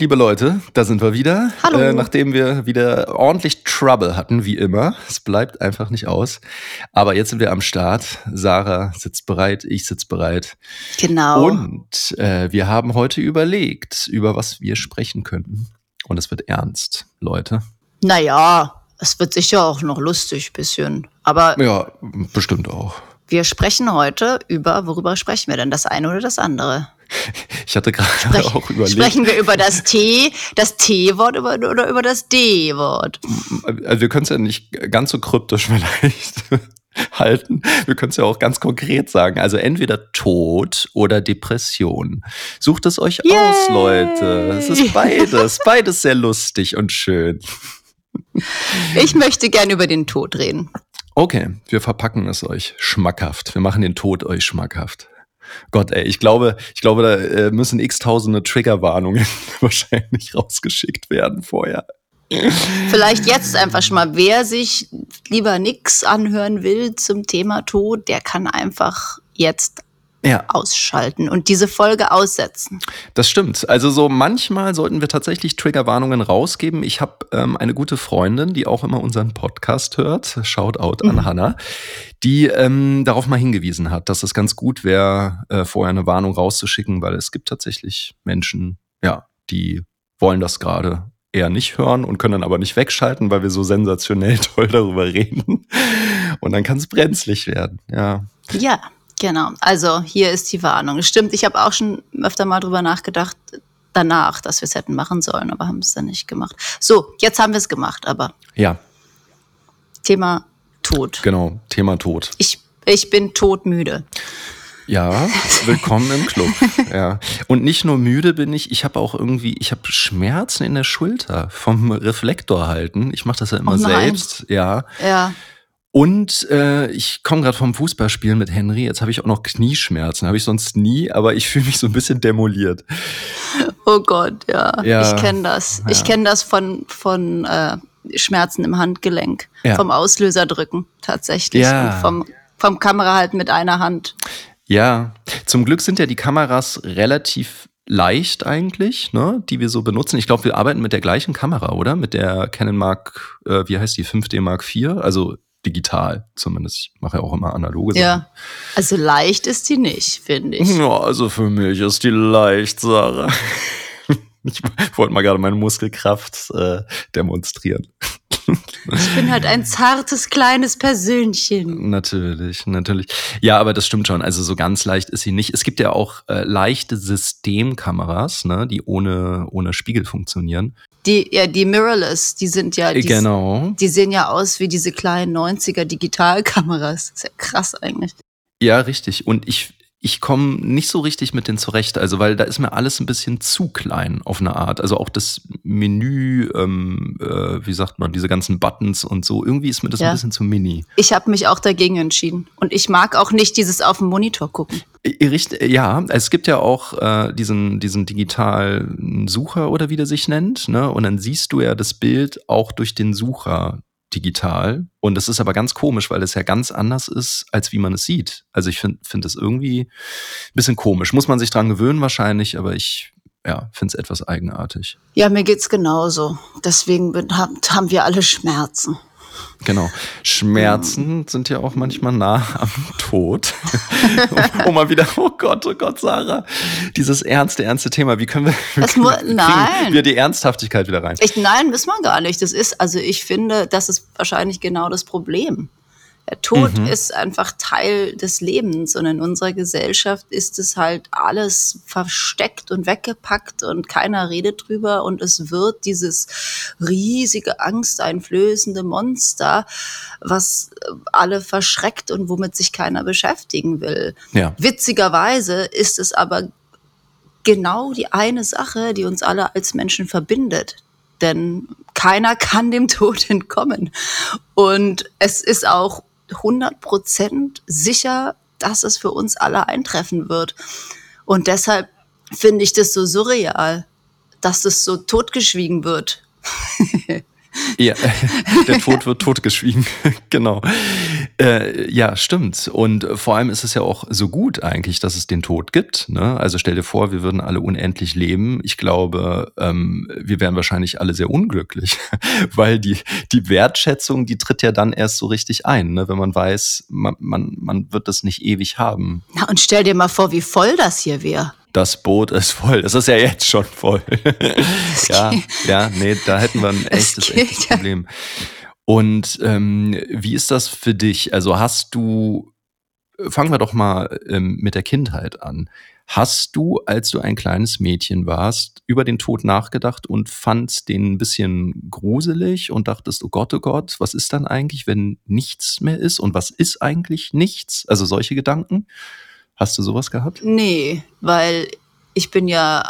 Liebe Leute, da sind wir wieder. Hallo. Äh, nachdem wir wieder ordentlich Trouble hatten, wie immer. Es bleibt einfach nicht aus. Aber jetzt sind wir am Start. Sarah sitzt bereit, ich sitze bereit. Genau. Und äh, wir haben heute überlegt, über was wir sprechen könnten. Und es wird ernst, Leute. Naja, es wird sicher auch noch lustig bisschen. Aber Ja, bestimmt auch. wir sprechen heute über, worüber sprechen wir denn? Das eine oder das andere? Ich hatte gerade Sprech, auch überlegt. sprechen wir über das T, das T-Wort oder über das D-Wort? Also wir können es ja nicht ganz so kryptisch vielleicht halten. Wir können es ja auch ganz konkret sagen. Also entweder Tod oder Depression. Sucht es euch Yay! aus, Leute. Es ist beides. Beides sehr lustig und schön. Ich möchte gern über den Tod reden. Okay, wir verpacken es euch schmackhaft. Wir machen den Tod euch schmackhaft. Gott, ey, ich glaube, ich glaube, da äh, müssen x-tausende Triggerwarnungen wahrscheinlich rausgeschickt werden vorher. Vielleicht jetzt einfach schon mal, wer sich lieber nix anhören will zum Thema Tod, der kann einfach jetzt Ja, ausschalten und diese Folge aussetzen. Das stimmt. Also so manchmal sollten wir tatsächlich Triggerwarnungen rausgeben. Ich habe ähm, eine gute Freundin, die auch immer unseren Podcast hört. Shoutout an Hannah, die ähm, darauf mal hingewiesen hat, dass es ganz gut wäre, äh, vorher eine Warnung rauszuschicken, weil es gibt tatsächlich Menschen, ja, die wollen das gerade eher nicht hören und können dann aber nicht wegschalten, weil wir so sensationell toll darüber reden. Und dann kann es brenzlig werden. Ja. Ja, genau. Also hier ist die Warnung. Stimmt, ich habe auch schon öfter mal drüber nachgedacht, danach, dass wir es hätten machen sollen, aber haben es dann nicht gemacht. So, jetzt haben wir es gemacht, aber Ja, Thema Tod. genau. Thema Tod. Ich, ich bin todmüde. Ja, willkommen im Club. Ja. Und nicht nur müde bin ich, ich habe auch irgendwie, ich habe Schmerzen in der Schulter vom Reflektor halten. Ich mache das ja immer Oh selbst, ja. Ja. Und äh, ich komme gerade vom Fußballspielen mit Henry. Jetzt habe ich auch noch Knieschmerzen. Habe ich sonst nie, aber ich fühle mich so ein bisschen demoliert. Oh Gott, ja. Ja. Ich kenne das. Ich Ja. kenne das von, von äh, Schmerzen im Handgelenk. Ja. Vom Auslöser drücken tatsächlich. Ja. Und vom, vom Kamera halten mit einer Hand. Ja, zum Glück sind ja die Kameras relativ leicht eigentlich, ne, die wir so benutzen. Ich glaube, wir arbeiten mit der gleichen Kamera, oder? Mit der Canon Mark, äh, wie heißt die, 5D Mark IV? Also digital zumindest. Ich mache ja auch immer analoge Sachen. Ja. Also leicht ist die nicht, finde ich. Ja, also für mich ist die leicht, Sarah. Ich wollte mal gerade meine Muskelkraft äh, demonstrieren. Ich bin halt ein zartes, kleines Persönchen. Natürlich, natürlich. Ja, aber das stimmt schon. Also so ganz leicht ist sie nicht. Es gibt ja auch äh, leichte Systemkameras, ne, die ohne, ohne Spiegel funktionieren. Die, ja, die Mirrorless, die sind ja, die, genau. die sehen ja aus wie diese kleinen 90er Digitalkameras. ist ja krass eigentlich. Ja, richtig. Und ich, ich komme nicht so richtig mit denen zurecht. Also, weil da ist mir alles ein bisschen zu klein auf eine Art. Also auch das Menü, ähm, äh, wie sagt man, diese ganzen Buttons und so. Irgendwie ist mir das Ja. ein bisschen zu mini. Ich habe mich auch dagegen entschieden. Und ich mag auch nicht dieses auf dem Monitor gucken. Ja, es gibt ja auch äh, diesen, diesen digitalen Sucher oder wie der sich nennt, ne? Und dann siehst du ja das Bild auch durch den Sucher digital. Und das ist aber ganz komisch, weil es ja ganz anders ist, als wie man es sieht. Also ich finde find das irgendwie ein bisschen komisch. Muss man sich dran gewöhnen wahrscheinlich, aber ich ja, finde es etwas eigenartig. Ja, mir geht's genauso. Deswegen haben wir alle Schmerzen. Genau. Schmerzen sind ja auch manchmal nah am Tod. um mal wieder, oh Gott, oh Gott, Sarah, dieses ernste, ernste Thema. Wie können wir, wie Das können wir- nein. wir die Ernsthaftigkeit wieder rein? Ich, nein, wissen wir gar nicht. Das ist, also ich finde, das ist wahrscheinlich genau das Problem. Der Tod Mhm. ist einfach Teil des Lebens und in unserer Gesellschaft ist es halt alles versteckt und weggepackt und keiner redet drüber und es wird dieses riesige, angsteinflößende Monster, was alle verschreckt und womit sich keiner beschäftigen will. Ja. Witzigerweise ist es aber genau die eine Sache, die uns alle als Menschen verbindet. Denn keiner kann dem Tod entkommen. Und es ist auch 100% sicher, dass es für uns alle eintreffen wird. Und deshalb finde ich das so surreal, dass das so totgeschwiegen wird. Ja, der Tod wird totgeschwiegen. genau. Äh, ja, stimmt. Und vor allem ist es ja auch so gut eigentlich, dass es den Tod gibt. Ne? Also stell dir vor, wir würden alle unendlich leben. Ich glaube, ähm, wir wären wahrscheinlich alle sehr unglücklich, weil die, die Wertschätzung, die tritt ja dann erst so richtig ein, ne? wenn man weiß, man, man, man wird das nicht ewig haben. Na, und stell dir mal vor, wie voll das hier wäre. Das Boot ist voll. Das ist ja jetzt schon voll. ja, ja, nee, da hätten wir ein echtes, echtes Problem. Und ähm, wie ist das für dich? Also hast du, fangen wir doch mal ähm, mit der Kindheit an. Hast du, als du ein kleines Mädchen warst, über den Tod nachgedacht und fandst den ein bisschen gruselig und dachtest, oh Gott, oh Gott, was ist dann eigentlich, wenn nichts mehr ist? Und was ist eigentlich nichts? Also solche Gedanken? Hast du sowas gehabt? Nee, weil ich bin ja,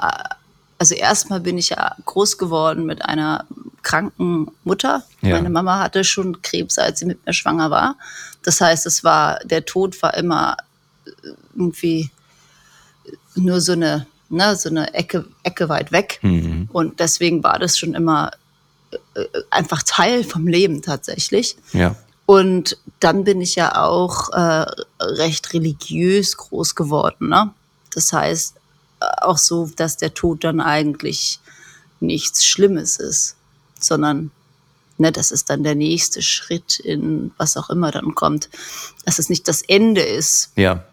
also erstmal bin ich ja groß geworden mit einer kranken Mutter. Ja. Meine Mama hatte schon Krebs, als sie mit mir schwanger war. Das heißt, es war, der Tod war immer irgendwie nur so eine, ne, so eine Ecke, Ecke weit weg. Mhm. Und deswegen war das schon immer äh, einfach Teil vom Leben tatsächlich. Ja. Und dann bin ich ja auch äh, recht religiös groß geworden. Ne? Das heißt, äh, auch so, dass der Tod dann eigentlich nichts Schlimmes ist sondern ne, das ist dann der nächste Schritt in was auch immer dann kommt, dass es nicht das Ende ist. Ja.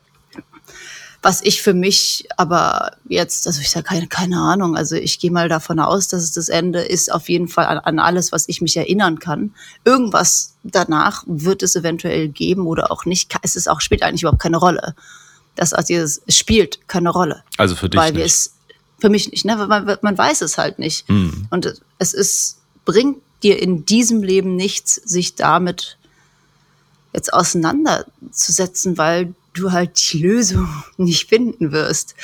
Was ich für mich aber jetzt, also ich sage keine, keine Ahnung, also ich gehe mal davon aus, dass es das Ende ist, auf jeden Fall an, an alles, was ich mich erinnern kann. Irgendwas danach wird es eventuell geben oder auch nicht. Es ist auch, spielt eigentlich überhaupt keine Rolle. Das also dieses, es spielt keine Rolle. Also für dich weil nicht. Es, für mich nicht, ne? Man, man weiß es halt nicht. Mhm. Und es ist bringt dir in diesem Leben nichts, sich damit jetzt auseinanderzusetzen, weil du halt die Lösung nicht finden wirst.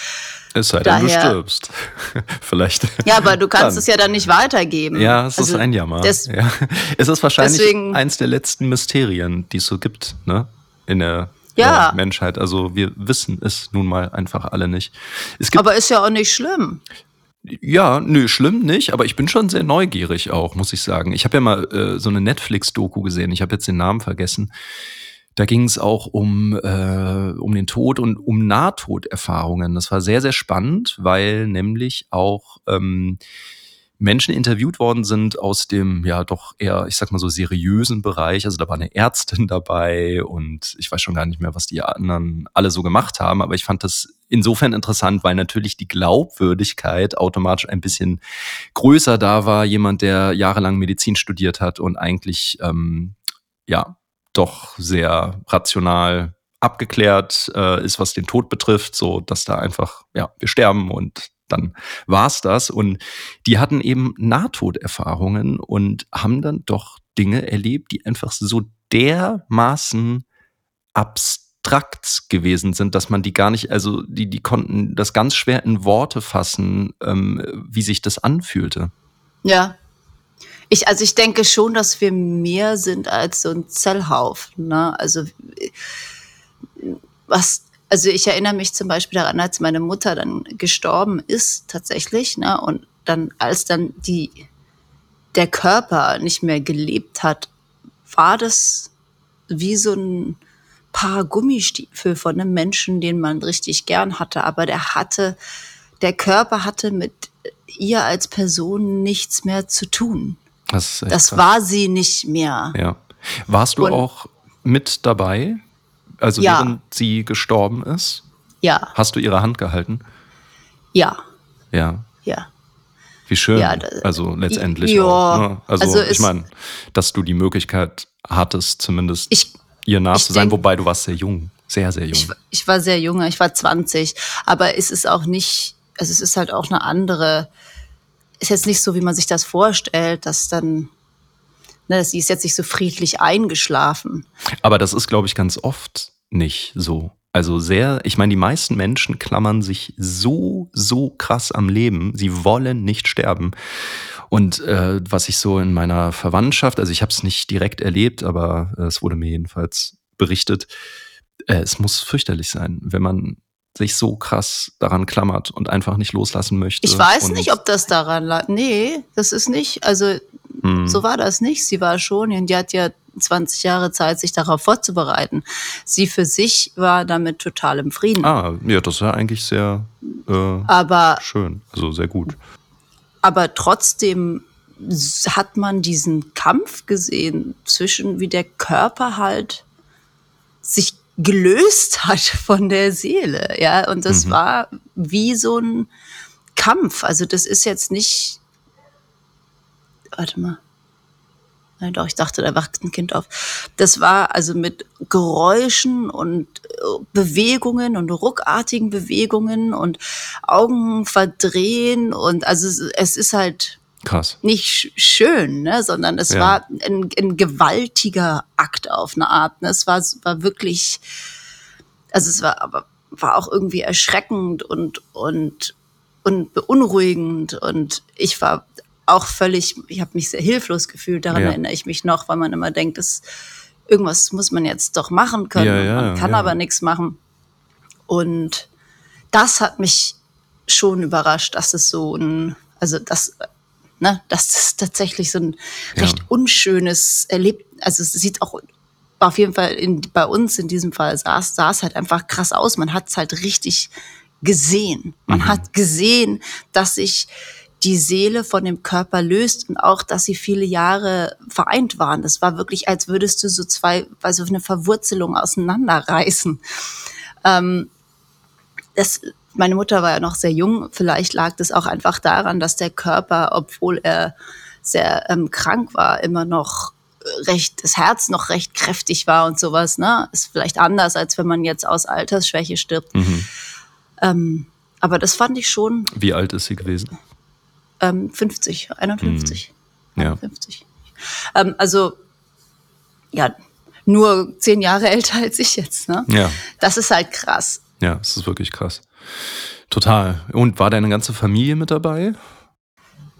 Es sei denn, Daher, du stirbst. Vielleicht. Ja, aber du kannst dann. es ja dann nicht weitergeben. Ja, es also ist ein Jammer. Des, ja. Es ist wahrscheinlich deswegen, eins der letzten Mysterien, die es so gibt, ne? In der ja. äh, Menschheit. Also wir wissen es nun mal einfach alle nicht. aber ist ja auch nicht schlimm. Ja, nö, schlimm nicht, aber ich bin schon sehr neugierig auch, muss ich sagen. Ich habe ja mal äh, so eine Netflix-Doku gesehen, ich habe jetzt den Namen vergessen. Da ging es auch um, äh, um den Tod und um Nahtoderfahrungen. Das war sehr, sehr spannend, weil nämlich auch ähm, Menschen interviewt worden sind aus dem, ja, doch eher, ich sag mal so, seriösen Bereich. Also da war eine Ärztin dabei und ich weiß schon gar nicht mehr, was die anderen alle so gemacht haben, aber ich fand das insofern interessant, weil natürlich die Glaubwürdigkeit automatisch ein bisschen größer da war. Jemand, der jahrelang Medizin studiert hat und eigentlich, ähm, ja, doch sehr rational abgeklärt äh, ist, was den Tod betrifft, so dass da einfach, ja, wir sterben und dann war's das. Und die hatten eben Nahtoderfahrungen und haben dann doch Dinge erlebt, die einfach so dermaßen abstrakt gewesen sind, dass man die gar nicht, also die, die konnten das ganz schwer in Worte fassen, ähm, wie sich das anfühlte. Ja. Ich, also ich denke schon, dass wir mehr sind als so ein Zellhaufen. Ne? Also was also ich erinnere mich zum Beispiel daran, als meine Mutter dann gestorben ist, tatsächlich, ne, und dann, als dann die, der Körper nicht mehr gelebt hat, war das wie so ein paar Gummistiefel von einem Menschen, den man richtig gern hatte, aber der hatte, der Körper hatte mit ihr als Person nichts mehr zu tun. Das, das war sie nicht mehr. Ja. Warst du und, auch mit dabei also ja. während sie gestorben ist? Ja. Hast du ihre Hand gehalten? Ja. Ja. Ja. Wie schön. Ja, also letztendlich ja. auch. Ne? Also, also ich meine, dass du die Möglichkeit hattest, zumindest ich, ihr nah zu sein, wobei du warst sehr jung. Sehr, sehr jung. Ich, ich, war sehr jung, ich war 20. Aber es ist auch nicht, also es ist halt auch eine andere, ist jetzt nicht so, wie man sich das vorstellt, dass dann Ne, sie ist jetzt nicht so friedlich eingeschlafen. Aber das ist, glaube ich, ganz oft nicht so. Also sehr, ich meine, die meisten Menschen klammern sich so, so krass am Leben. Sie wollen nicht sterben. Und äh, was ich so in meiner Verwandtschaft, also ich habe es nicht direkt erlebt, aber äh, es wurde mir jedenfalls berichtet, äh, es muss fürchterlich sein, wenn man sich so krass daran klammert und einfach nicht loslassen möchte. Ich weiß nicht, ob das daran lag. Nee, das ist nicht. Also mhm. so war das nicht. Sie war schon, und die hat ja 20 Jahre Zeit, sich darauf vorzubereiten. Sie für sich war damit total im Frieden. Ah, ja, das war eigentlich sehr äh, aber, schön, also sehr gut. Aber trotzdem hat man diesen Kampf gesehen zwischen, wie der Körper halt sich gelöst hat von der Seele, ja, und das mhm. war wie so ein Kampf. Also das ist jetzt nicht, warte mal, Nein, doch, ich dachte, da wacht ein Kind auf. Das war also mit Geräuschen und äh, Bewegungen und ruckartigen Bewegungen und Augen verdrehen und also es ist halt Krass. nicht schön, ne, sondern es ja. war ein, ein, gewaltiger Akt auf eine Art. Ne? Es war, war wirklich, also es war aber war auch irgendwie erschreckend und und und beunruhigend und ich war auch völlig, ich habe mich sehr hilflos gefühlt, daran ja. erinnere ich mich noch, weil man immer denkt, dass irgendwas muss man jetzt doch machen können. Ja, ja, man kann aber nichts machen. Und das hat mich schon überrascht, dass es so ein, also das, ne, das tatsächlich so ein recht unschönes Erlebnis, also es sieht auch auf jeden Fall in, bei uns in diesem Fall sah, sah es halt einfach krass aus. Man hat es halt richtig gesehen. Man mhm. hat gesehen, dass sich die Seele von dem Körper löst und auch, dass sie viele Jahre vereint waren. Das war wirklich, als würdest du so zwei, also eine Verwurzelung auseinanderreißen. Ähm, das, meine Mutter war ja noch sehr jung. Vielleicht lag das auch einfach daran, dass der Körper, obwohl er sehr ähm, krank war, immer noch recht, das Herz noch recht kräftig war und sowas. Ne? Ist vielleicht anders, als wenn man jetzt aus Altersschwäche stirbt. Mhm. Ähm, aber das fand ich schon. Wie alt ist sie gewesen? ähm, 50, 51. Mhm. Ja. 51. Ähm, also, ja, nur zehn Jahre älter als ich jetzt. Ne? Ja. Das ist halt krass. Ja, es ist wirklich krass. Total. Und war deine ganze Familie mit dabei?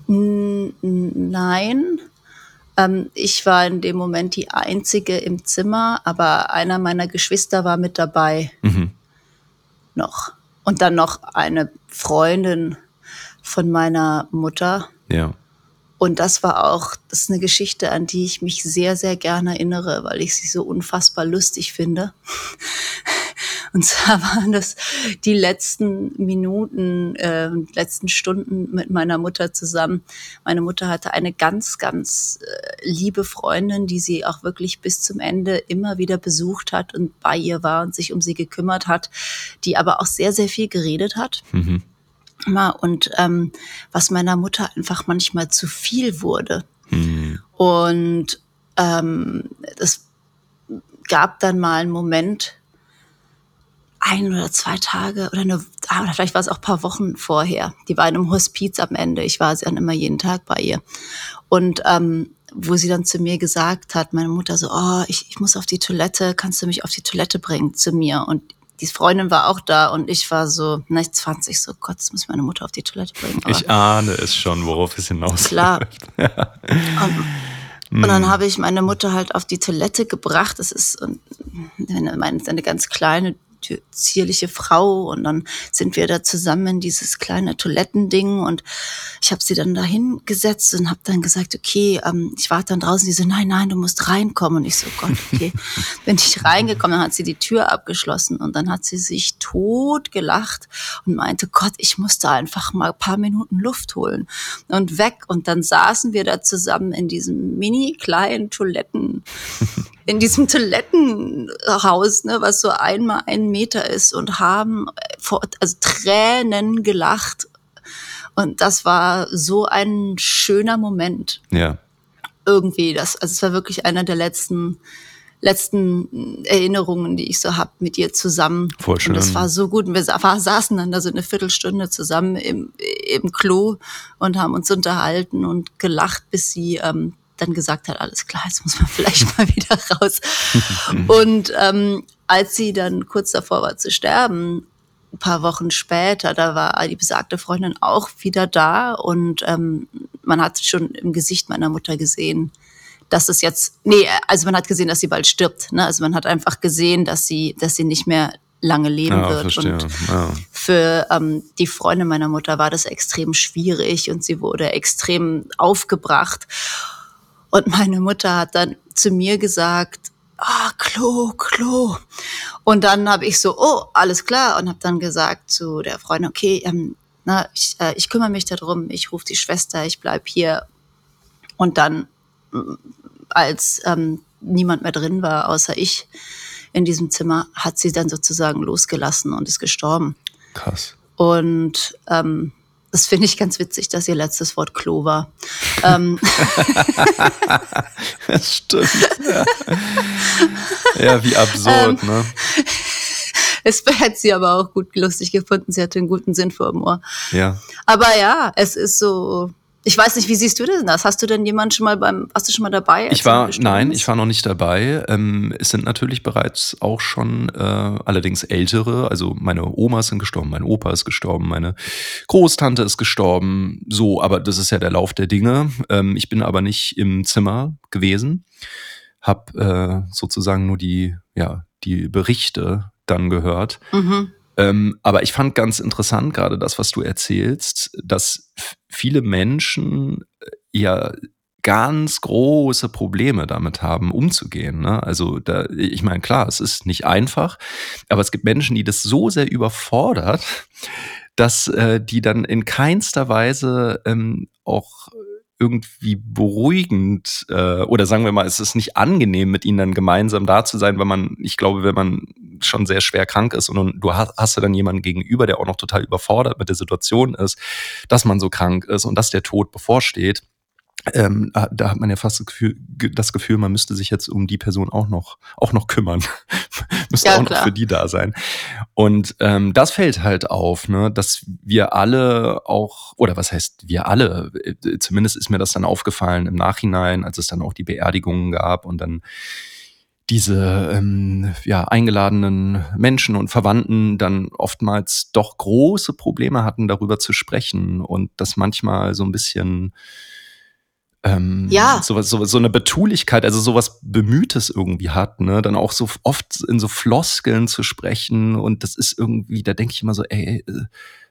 Nein. Ähm, ich war in dem Moment die Einzige im Zimmer, aber einer meiner Geschwister war mit dabei. Mhm. Noch. Und dann noch eine Freundin von meiner Mutter. Ja. Und das war auch, das ist eine Geschichte, an die ich mich sehr, sehr gerne erinnere, weil ich sie so unfassbar lustig finde. Und zwar waren das die letzten Minuten, äh, letzten Stunden mit meiner Mutter zusammen. Meine Mutter hatte eine ganz, ganz äh, liebe Freundin, die sie auch wirklich bis zum Ende immer wieder besucht hat und bei ihr war und sich um sie gekümmert hat, die aber auch sehr, sehr viel geredet hat. Mhm und ähm, was meiner Mutter einfach manchmal zu viel wurde. Mhm. Und ähm, es gab dann mal einen Moment, ein oder zwei Tage oder eine, ah, oder vielleicht war es auch ein paar Wochen vorher. Die war in einem Hospiz am Ende. Ich war dann immer jeden Tag bei ihr. Und ähm, wo sie dann zu mir gesagt hat, meine Mutter so, oh, ich, ich muss auf die Toilette, kannst du mich auf die Toilette bringen zu mir? Und die Freundin war auch da und ich war so, na, 20, so Gott, jetzt muss meine Mutter auf die Toilette bringen. Aber ich ahne es schon, worauf es hinaus Klar. ja. und, und, dann habe ich meine Mutter halt auf die Toilette gebracht. Das ist eine, eine ganz kleine zierliche Frau und dann sind wir da zusammen in dieses kleine Toilettending und ich habe sie dann dahin gesetzt und habe dann gesagt, okay, ähm, ich warte dann draußen. Die so, nein, nein, du musst reinkommen. Und ich so, Gott, okay. Bin ich reingekommen, dann hat sie die Tür abgeschlossen und dann hat sie sich tot gelacht und meinte, Gott, ich musste einfach mal ein paar Minuten Luft holen und weg. Und dann saßen wir da zusammen in diesem mini kleinen Toiletten in diesem Toilettenhaus, ne, was so einmal einen Meter ist und haben äh, vor, also Tränen gelacht. Und das war so ein schöner Moment. Ja. Irgendwie, das, also es war wirklich einer der letzten, letzten Erinnerungen, die ich so hab mit ihr zusammen. Voll schön. Und das war so gut. Und wir saßen dann da so eine Viertelstunde zusammen im, im Klo und haben uns unterhalten und gelacht, bis sie ähm, dann gesagt hat, alles klar, jetzt muss man vielleicht mal wieder raus. und ähm, als sie dann kurz davor war zu sterben, ein paar Wochen später, da war die besagte Freundin auch wieder da und ähm, man hat schon im Gesicht meiner Mutter gesehen, dass es jetzt, nee, also man hat gesehen, dass sie bald stirbt. Ne? Also man hat einfach gesehen, dass sie, dass sie nicht mehr lange leben ja, wird. Verstehe. Und ja. für ähm, die Freundin meiner Mutter war das extrem schwierig und sie wurde extrem aufgebracht. Und meine Mutter hat dann zu mir gesagt, ah, Klo, Klo. Und dann habe ich so, oh, alles klar. Und habe dann gesagt zu der Freundin, okay, ähm, na, ich, äh, ich kümmere mich darum, ich rufe die Schwester, ich bleib hier. Und dann, mm, als ähm, niemand mehr drin war, außer ich in diesem Zimmer, hat sie dann sozusagen losgelassen und ist gestorben. Krass. Und ähm, das finde ich ganz witzig, dass ihr letztes Wort Klo war. ähm. das stimmt. Ja, ja wie absurd, ähm, ne? Es hätte sie aber auch gut lustig gefunden. Sie hatte einen guten Sinn vor dem Ohr. Ja. Aber ja, es ist so, ich weiß nicht, wie siehst du denn das? Hast du denn jemanden schon mal beim, warst du schon mal dabei? Ich war, nein, ich war noch nicht dabei. Ähm, es sind natürlich bereits auch schon äh, allerdings ältere, also meine Oma sind gestorben, mein Opa ist gestorben, meine Großtante ist gestorben. So, aber das ist ja der Lauf der Dinge. Ähm, ich bin aber nicht im Zimmer gewesen, hab äh, sozusagen nur die, ja, die Berichte dann gehört. Mhm. Ähm, aber ich fand ganz interessant gerade das, was du erzählst, dass viele Menschen äh, ja ganz große Probleme damit haben, umzugehen. Ne? Also da, ich meine, klar, es ist nicht einfach, aber es gibt Menschen, die das so sehr überfordert, dass äh, die dann in keinster Weise ähm, auch irgendwie beruhigend äh, oder sagen wir mal, es ist nicht angenehm, mit ihnen dann gemeinsam da zu sein, weil man, ich glaube, wenn man schon sehr schwer krank ist und du hast, hast du dann jemanden gegenüber, der auch noch total überfordert mit der Situation ist, dass man so krank ist und dass der Tod bevorsteht, ähm, da hat man ja fast das Gefühl, das Gefühl, man müsste sich jetzt um die Person auch noch, auch noch kümmern. müsste ja, auch noch für die da sein. Und ähm, das fällt halt auf, ne, dass wir alle auch, oder was heißt wir alle, äh, zumindest ist mir das dann aufgefallen im Nachhinein, als es dann auch die Beerdigungen gab und dann diese ähm, ja, eingeladenen Menschen und Verwandten dann oftmals doch große Probleme hatten, darüber zu sprechen und das manchmal so ein bisschen ähm, ja. so, so, so eine Betulichkeit, also sowas Bemühtes irgendwie hat, ne? Dann auch so oft in so Floskeln zu sprechen und das ist irgendwie, da denke ich immer so, ey, äh,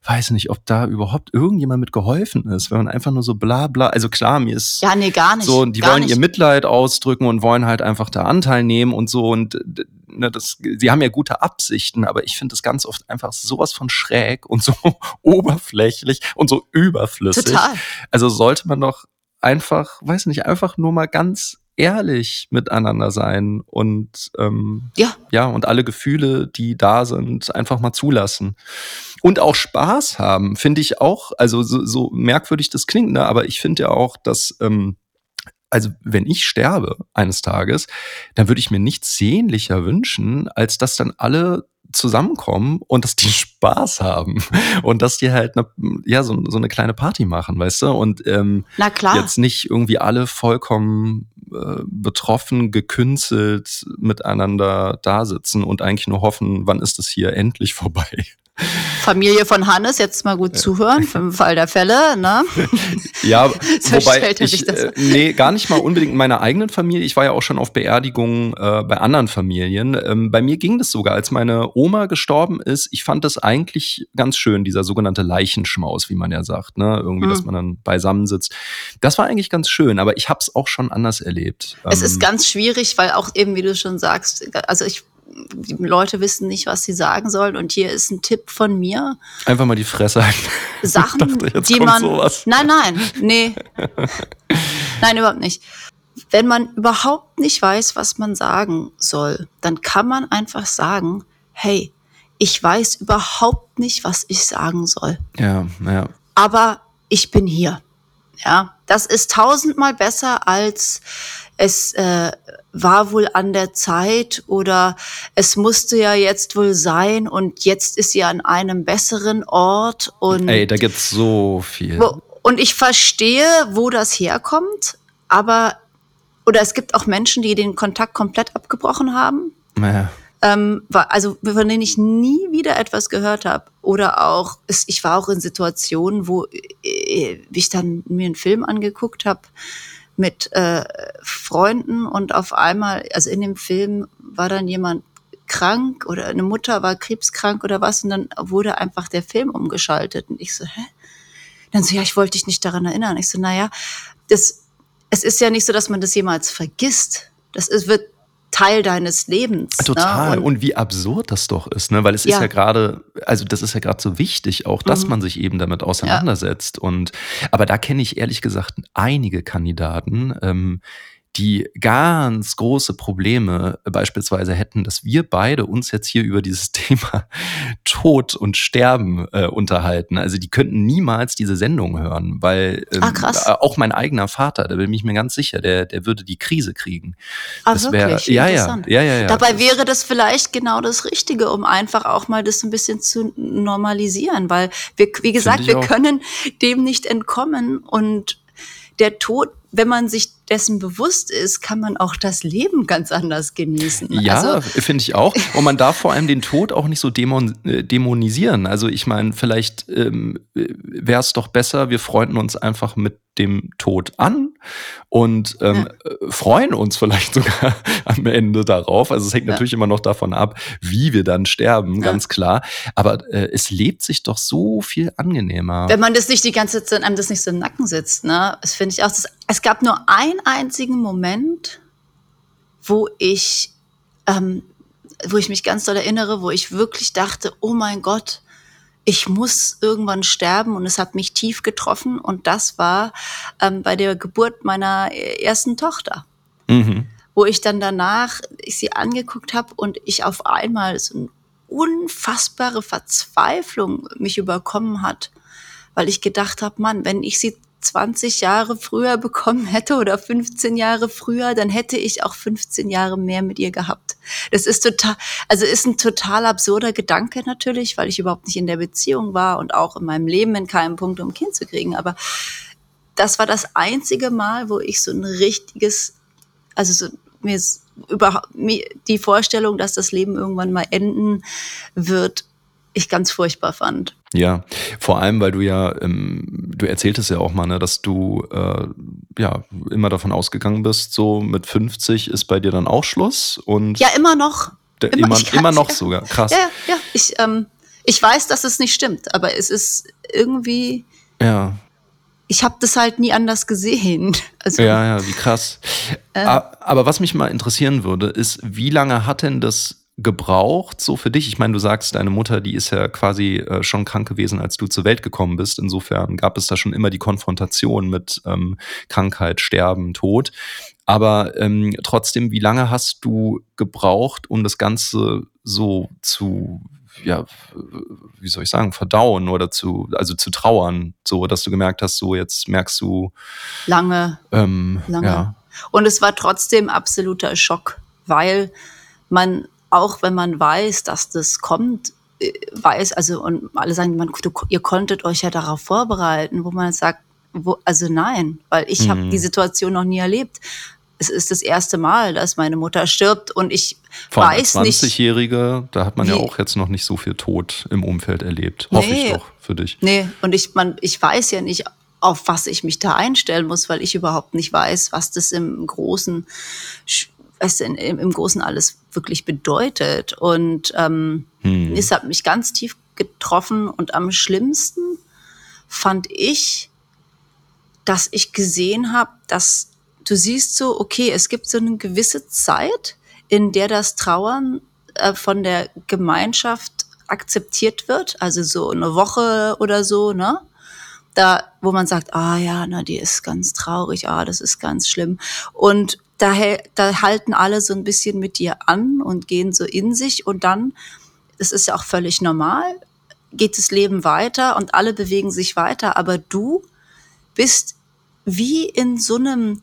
weiß nicht, ob da überhaupt irgendjemand mit geholfen ist, wenn man einfach nur so bla bla, also klar, mir ist ja, nee, gar nicht, so, die wollen nicht. ihr Mitleid ausdrücken und wollen halt einfach da Anteil nehmen und so und ne, das, sie haben ja gute Absichten, aber ich finde das ganz oft einfach sowas von schräg und so oberflächlich und so überflüssig. Total. Also sollte man doch einfach, weiß nicht, einfach nur mal ganz ehrlich miteinander sein und ähm, ja. ja, und alle Gefühle, die da sind, einfach mal zulassen. Und auch Spaß haben, finde ich auch, also so, so merkwürdig das klingt, ne, aber ich finde ja auch, dass ähm, also wenn ich sterbe eines Tages, dann würde ich mir nichts sehnlicher wünschen, als dass dann alle zusammenkommen und dass die Spaß haben und dass die halt eine, ja so, so eine kleine Party machen, weißt du? Und ähm, Na klar. jetzt nicht irgendwie alle vollkommen äh, betroffen, gekünstelt miteinander da sitzen und eigentlich nur hoffen, wann ist es hier endlich vorbei. Familie von Hannes, jetzt mal gut zuhören, im Fall der Fälle, ne? ja, wobei ich, äh, nee, gar nicht mal unbedingt in meiner eigenen Familie. Ich war ja auch schon auf Beerdigungen äh, bei anderen Familien. Ähm, bei mir ging das sogar, als meine Oma gestorben ist. Ich fand das eigentlich ganz schön, dieser sogenannte Leichenschmaus, wie man ja sagt, ne? Irgendwie, mhm. dass man dann beisammen sitzt. Das war eigentlich ganz schön, aber ich habe es auch schon anders erlebt. Es ähm, ist ganz schwierig, weil auch eben, wie du schon sagst, also ich die Leute wissen nicht, was sie sagen sollen. Und hier ist ein Tipp von mir. Einfach mal die Fresse halten. Sachen, dachte, die man. Sowas. Nein, nein, nee. nein, überhaupt nicht. Wenn man überhaupt nicht weiß, was man sagen soll, dann kann man einfach sagen, hey, ich weiß überhaupt nicht, was ich sagen soll. Ja, ja. Aber ich bin hier. Ja, das ist tausendmal besser als es äh, war wohl an der Zeit oder es musste ja jetzt wohl sein und jetzt ist sie an einem besseren Ort und Ey, da gibt's so viel. Wo, und ich verstehe, wo das herkommt, aber oder es gibt auch Menschen, die den Kontakt komplett abgebrochen haben. Naja. Ähm, also von denen ich nie wieder etwas gehört habe. Oder auch, ich war auch in Situationen, wo äh, ich dann mir einen Film angeguckt habe mit äh, Freunden und auf einmal, also in dem Film war dann jemand krank oder eine Mutter war krebskrank oder was und dann wurde einfach der Film umgeschaltet und ich so, hä? Dann so, ja, ich wollte dich nicht daran erinnern. Ich so, naja, das es ist ja nicht so, dass man das jemals vergisst. Das ist, wird Teil deines Lebens. Ne? Total. Ne? Und, und, wie absurd das doch ist, ne? Weil es ja. ist ja gerade, also das ist ja gerade so wichtig, auch dass mhm. man sich eben damit auseinandersetzt. Ja. Und aber da kenne ich ehrlich gesagt einige Kandidaten, ähm, die ganz große Probleme beispielsweise hätten, dass wir beide uns jetzt hier über dieses Thema Tod und Sterben äh, unterhalten. Also die könnten niemals diese Sendung hören, weil ähm, ah. Äh, auch mein eigener Vater, da bin ich mir ganz sicher, der, der würde die Krise kriegen. Ah, das wär, wirklich? Ja, ja, ja, ja, ja. Dabei wäre das vielleicht genau das Richtige, um einfach auch mal das ein bisschen zu normalisieren, weil wir, wie gesagt, wir auch. können dem nicht entkommen und der Tod wenn man sich dessen bewusst ist, kann man auch das Leben ganz anders genießen. Ja, also, finde ich auch. Und man darf vor allem den Tod auch nicht so dämon äh, dämonisieren. Also ich meine, vielleicht ähm, wäre es doch besser, wir freunden uns einfach mit dem Tod an und ähm, ja. Äh, freuen uns vielleicht sogar am Ende darauf. Also es hängt ja. natürlich immer noch davon ab, wie wir dann sterben, ja. ganz klar. Aber äh, es lebt sich doch so viel angenehmer. Wenn man das nicht die ganze Zeit, einem das nicht so im Nacken sitzt, ne? Das finde ich auch. Das, es gab nur einen einzigen Moment, wo ich, ähm, wo ich mich ganz doll erinnere, wo ich wirklich dachte, oh mein Gott, ich muss irgendwann sterben und es hat mich tief getroffen und das war ähm, bei der Geburt meiner ersten Tochter. Mhm. Wo ich dann danach ich sie angeguckt habe und ich auf einmal so eine unfassbare Verzweiflung mich überkommen hat, weil ich gedacht habe, Mann, wenn ich sie 20 Jahre früher bekommen hätte oder 15 Jahre früher, dann hätte ich auch 15 Jahre mehr mit ihr gehabt. Das ist total, also ist ein total absurder Gedanke natürlich, weil ich überhaupt nicht in der Beziehung war und auch in meinem Leben in keinem Punkt, um ein Kind zu kriegen. Aber das war das einzige Mal, wo ich so ein richtiges, also so, mir überhaupt die Vorstellung, dass das Leben irgendwann mal enden wird, ich ganz furchtbar fand. Ja, vor allem, weil du ja, ähm, du erzähltest ja auch mal, ne, dass du äh, ja immer davon ausgegangen bist, so mit 50 ist bei dir dann auch Schluss und ja immer noch, der, immer, immer, immer noch sogar, krass. Ja, ja, ich ähm, ich weiß, dass es nicht stimmt, aber es ist irgendwie ja. Ich habe das halt nie anders gesehen. Also, ja, ja, wie krass. Äh, aber was mich mal interessieren würde, ist, wie lange hat denn das gebraucht, so für dich? Ich meine, du sagst, deine Mutter, die ist ja quasi äh, schon krank gewesen, als du zur Welt gekommen bist. Insofern gab es da schon immer die Konfrontation mit ähm, Krankheit, Sterben, Tod. Aber ähm, trotzdem, wie lange hast du gebraucht, um das Ganze so zu, ja, wie soll ich sagen, verdauen oder zu, also zu trauern, so dass du gemerkt hast, so jetzt merkst du. Lange. Ähm, lange. Ja. Und es war trotzdem absoluter Schock, weil man auch wenn man weiß, dass das kommt, äh, weiß, also und alle sagen, man, du, ihr konntet euch ja darauf vorbereiten, wo man sagt, wo, also nein, weil ich mhm. habe die Situation noch nie erlebt. Es ist das erste Mal, dass meine Mutter stirbt und ich Vor weiß als 20-Jährige, da hat man ja auch jetzt noch nicht so viel Tod im Umfeld erlebt. Hoffe nee, ich doch für dich. Nee, und ich, man, ich weiß ja nicht, auf was ich mich da einstellen muss, weil ich überhaupt nicht weiß, was das im Großen was in, im, im Großen alles wirklich bedeutet. Und ähm, hm. es hat mich ganz tief getroffen und am schlimmsten fand ich, dass ich gesehen habe, dass du siehst so, okay, es gibt so eine gewisse Zeit, in der das Trauern äh, von der Gemeinschaft akzeptiert wird, also so eine Woche oder so, ne? Da, wo man sagt, ah ja, na, die ist ganz traurig, ah, das ist ganz schlimm. Und da, da halten alle so ein bisschen mit dir an und gehen so in sich und dann, das ist ja auch völlig normal, geht das Leben weiter und alle bewegen sich weiter, aber du bist wie in so einem,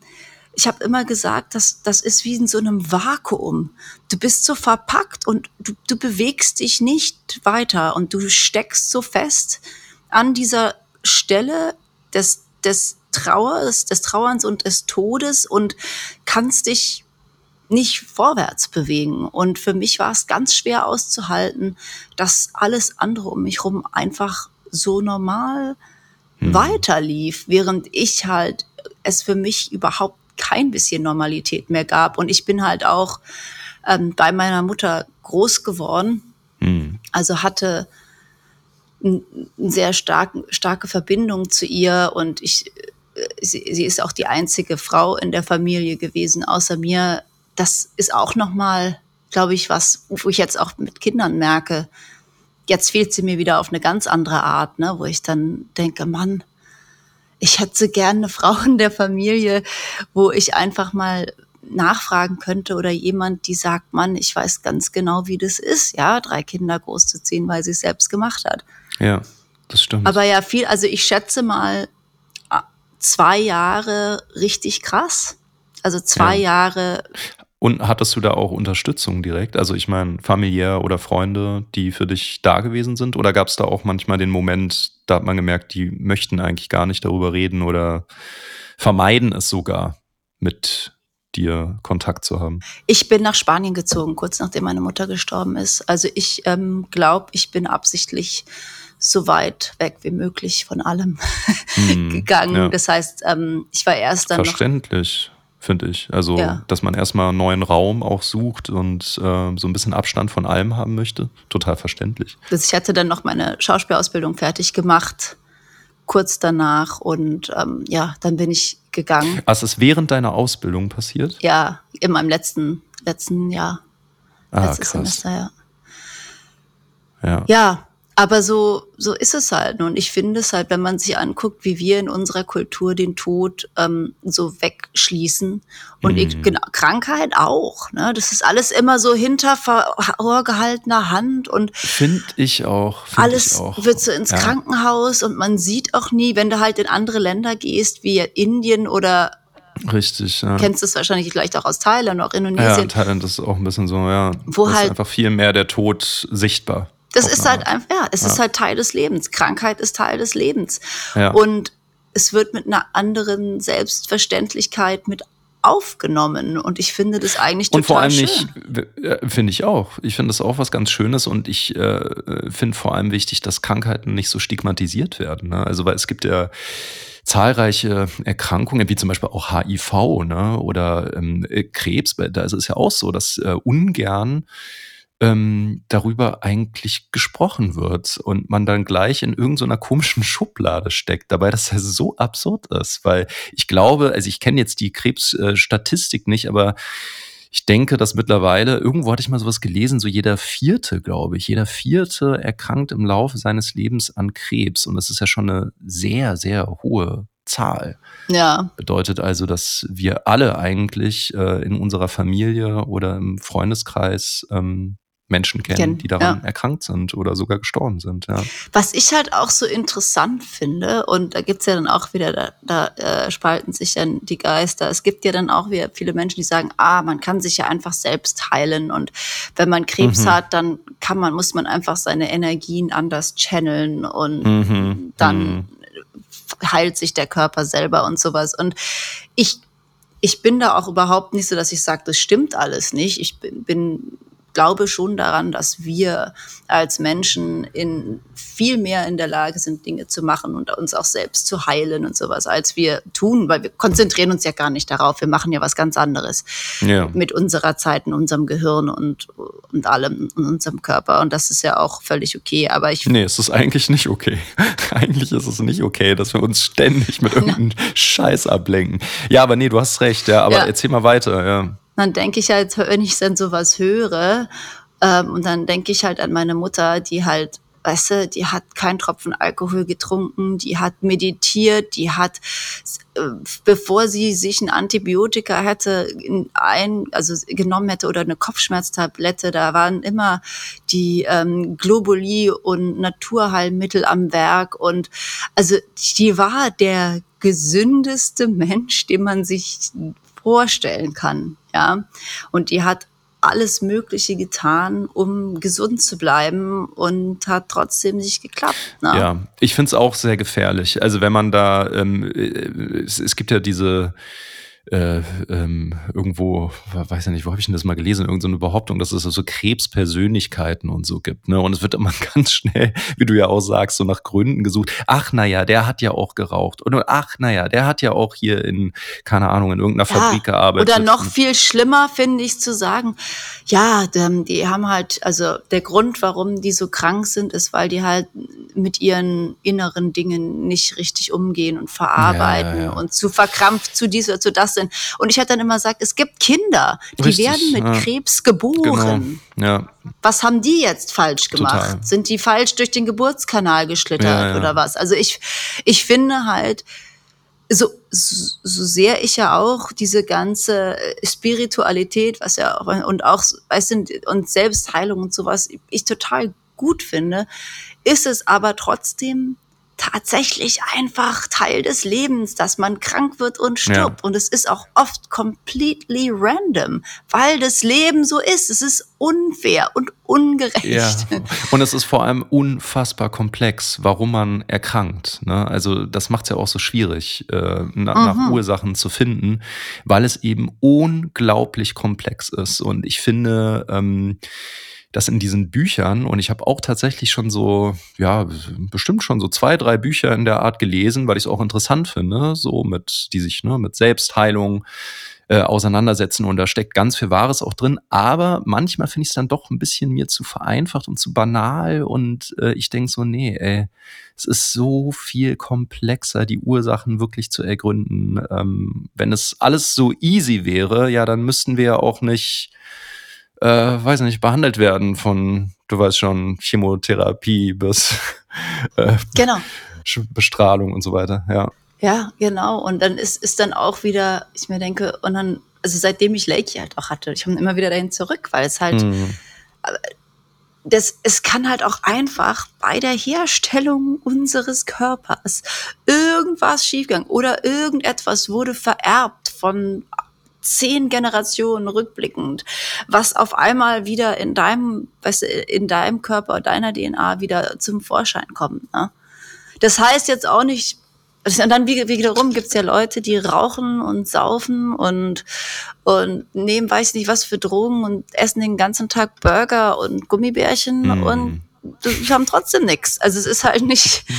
ich habe immer gesagt, das, das ist wie in so einem Vakuum. Du bist so verpackt und du, du bewegst dich nicht weiter und du steckst so fest an dieser Stelle des, des Trauers, des Trauerns und des Todes und kannst dich nicht vorwärts bewegen. Und für mich war es ganz schwer auszuhalten, dass alles andere um mich herum einfach so normal hm. weiterlief, während ich halt es für mich überhaupt kein bisschen Normalität mehr gab. Und ich bin halt auch ähm, bei meiner Mutter groß geworden. Hm. Also hatte eine sehr stark, starke Verbindung zu ihr und ich sie, sie ist auch die einzige Frau in der Familie gewesen, außer mir. Das ist auch nochmal, glaube ich, was, wo ich jetzt auch mit Kindern merke, jetzt fehlt sie mir wieder auf eine ganz andere Art, ne, wo ich dann denke, Mann, ich hätte gerne eine Frau in der Familie, wo ich einfach mal nachfragen könnte oder jemand, die sagt, Mann, ich weiß ganz genau, wie das ist, ja, drei Kinder großzuziehen, weil sie es selbst gemacht hat. Ja, das stimmt. Aber ja, viel, also ich schätze mal zwei Jahre richtig krass. Also zwei ja. Jahre. Und hattest du da auch Unterstützung direkt? Also ich meine, familiär oder Freunde, die für dich da gewesen sind? Oder gab es da auch manchmal den Moment, da hat man gemerkt, die möchten eigentlich gar nicht darüber reden oder vermeiden es sogar mit dir Kontakt zu haben? Ich bin nach Spanien gezogen, kurz nachdem meine Mutter gestorben ist. Also ich ähm, glaube, ich bin absichtlich so weit weg wie möglich von allem hm, gegangen. Ja. Das heißt, ähm, ich war erst dann. Verständlich, finde ich. Also, ja. dass man erstmal einen neuen Raum auch sucht und äh, so ein bisschen Abstand von allem haben möchte. Total verständlich. Also ich hatte dann noch meine Schauspielausbildung fertig gemacht, kurz danach. Und ähm, ja, dann bin ich gegangen. Also es ist während deiner Ausbildung passiert? Ja, in meinem letzten, letzten Jahr. Ah, Letztes krass. Semester, ja. Ja. ja, aber so, so ist es halt. Und ich finde es halt, wenn man sich anguckt, wie wir in unserer Kultur den Tod ähm, so wegschließen und mhm. ich, genau, Krankheit auch. Ne? Das ist alles immer so hinter vorgehaltener Hand und finde ich auch. Find alles ich auch. wird so ins ja. Krankenhaus und man sieht auch nie, wenn du halt in andere Länder gehst, wie Indien oder Richtig, ja. Kennst du es wahrscheinlich vielleicht auch aus Thailand, auch Indonesien. Ja, Thailand ist auch ein bisschen so, ja. Wo halt ist einfach viel mehr der Tod sichtbar. Das ist halt einfach, ja, es ja. ist halt Teil des Lebens. Krankheit ist Teil des Lebens. Ja. Und es wird mit einer anderen Selbstverständlichkeit mit aufgenommen und ich finde das eigentlich total Und vor allem schön. nicht, finde ich auch. Ich finde das auch was ganz Schönes und ich äh, finde vor allem wichtig, dass Krankheiten nicht so stigmatisiert werden. Ne? Also weil es gibt ja zahlreiche Erkrankungen, wie zum Beispiel auch HIV ne? oder ähm, Krebs. Da ist es ja auch so, dass äh, ungern ähm, darüber eigentlich gesprochen wird und man dann gleich in irgendeiner komischen Schublade steckt, dabei das ja so absurd ist, weil ich glaube, also ich kenne jetzt die Krebsstatistik nicht, aber ich denke, dass mittlerweile, irgendwo hatte ich mal sowas gelesen, so jeder Vierte, glaube ich, jeder Vierte erkrankt im Laufe seines Lebens an Krebs. Und das ist ja schon eine sehr, sehr hohe Zahl. Ja. Bedeutet also, dass wir alle eigentlich äh, in unserer Familie oder im Freundeskreis ähm, Menschen kennen, kennen die daran ja. erkrankt sind oder sogar gestorben sind. Ja. Was ich halt auch so interessant finde, und da gibt's ja dann auch wieder, da, da äh, spalten sich dann die Geister. Es gibt ja dann auch wieder viele Menschen, die sagen, ah, man kann sich ja einfach selbst heilen. Und wenn man Krebs mhm. hat, dann kann man, muss man einfach seine Energien anders channeln und mhm. dann mhm. heilt sich der Körper selber und sowas. Und ich ich bin da auch überhaupt nicht so, dass ich sage, das stimmt alles nicht. Ich bin, bin glaube schon daran, dass wir als Menschen in viel mehr in der Lage sind, Dinge zu machen und uns auch selbst zu heilen und sowas, als wir tun, weil wir konzentrieren uns ja gar nicht darauf. Wir machen ja was ganz anderes ja. mit unserer Zeit, in unserem Gehirn und, und allem in unserem Körper. Und das ist ja auch völlig okay. Aber ich. Nee, es ist eigentlich nicht okay. eigentlich ist es nicht okay, dass wir uns ständig mit irgendeinem Scheiß ablenken. Ja, aber nee, du hast recht, ja. Aber ja. erzähl mal weiter, ja dann denke ich halt, wenn ich dann sowas höre, ähm, und dann denke ich halt an meine Mutter, die halt, weißt du, die hat keinen Tropfen Alkohol getrunken, die hat meditiert, die hat, äh, bevor sie sich ein Antibiotika hätte ein, also genommen hätte oder eine Kopfschmerztablette, da waren immer die ähm, Globuli und Naturheilmittel am Werk und also die war der gesündeste Mensch, den man sich vorstellen kann, ja. Und die hat alles Mögliche getan, um gesund zu bleiben und hat trotzdem nicht geklappt. Ne? Ja, ich finde es auch sehr gefährlich. Also wenn man da, ähm, es, es gibt ja diese äh, ähm, irgendwo, weiß ja nicht, wo habe ich denn das mal gelesen, irgendeine so Behauptung, dass es so Krebspersönlichkeiten und so gibt. Ne? Und es wird immer ganz schnell, wie du ja auch sagst, so nach Gründen gesucht. Ach, naja, der hat ja auch geraucht. Und ach, naja, der hat ja auch hier in, keine Ahnung, in irgendeiner ja, Fabrik gearbeitet. Oder noch viel schlimmer, finde ich, zu sagen, ja, die haben halt, also der Grund, warum die so krank sind, ist, weil die halt mit ihren inneren Dingen nicht richtig umgehen und verarbeiten ja, ja, und zu verkrampft zu dies oder zu das sind. Und ich hätte dann immer gesagt, es gibt Kinder, die richtig, werden mit Krebs geboren. Genau. Ja. Was haben die jetzt falsch gemacht? Total. Sind die falsch durch den Geburtskanal geschlittert oder was? Also ich, ich finde halt, so, so, so sehr ich ja auch diese ganze Spiritualität, was ja auch, und auch, weißt du, und Selbstheilung und sowas, ich total gut finde, ist es aber trotzdem tatsächlich einfach Teil des Lebens, dass man krank wird und stirbt. Ja. Und es ist auch oft completely random, weil das Leben so ist. Es ist unfair und ungerecht. Ja. Und es ist vor allem unfassbar komplex, warum man erkrankt. Ne? Also das macht es ja auch so schwierig, äh, na, mhm. nach Ursachen zu finden, weil es eben unglaublich komplex ist. Und ich finde, ähm, dass in diesen Büchern, und ich habe auch tatsächlich schon so, ja, bestimmt schon so zwei, drei Bücher in der Art gelesen, weil ich es auch interessant finde, so mit, die sich ne, mit Selbstheilung äh, auseinandersetzen. Und da steckt ganz viel Wahres auch drin, aber manchmal finde ich es dann doch ein bisschen mir zu vereinfacht und zu banal. Und äh, ich denke so, nee, ey, es ist so viel komplexer, die Ursachen wirklich zu ergründen. Ähm, wenn es alles so easy wäre, ja, dann müssten wir ja auch nicht äh, weiß nicht, behandelt werden von, du weißt schon, Chemotherapie bis äh, genau. Bestrahlung und so weiter, ja. Ja, genau. Und dann ist, ist dann auch wieder, ich mir denke, und dann, also seitdem ich Lakey halt auch hatte, ich komme immer wieder dahin zurück, weil es halt, mhm. das, es kann halt auch einfach bei der Herstellung unseres Körpers irgendwas schiefgegangen oder irgendetwas wurde vererbt von zehn Generationen rückblickend, was auf einmal wieder in deinem, weißt du, in deinem Körper, deiner DNA wieder zum Vorschein kommt. Ne? Das heißt jetzt auch nicht, und dann wiederum gibt's ja Leute, die rauchen und saufen und, und nehmen weiß nicht was für Drogen und essen den ganzen Tag Burger und Gummibärchen mm. und haben trotzdem nichts. Also es ist halt nicht.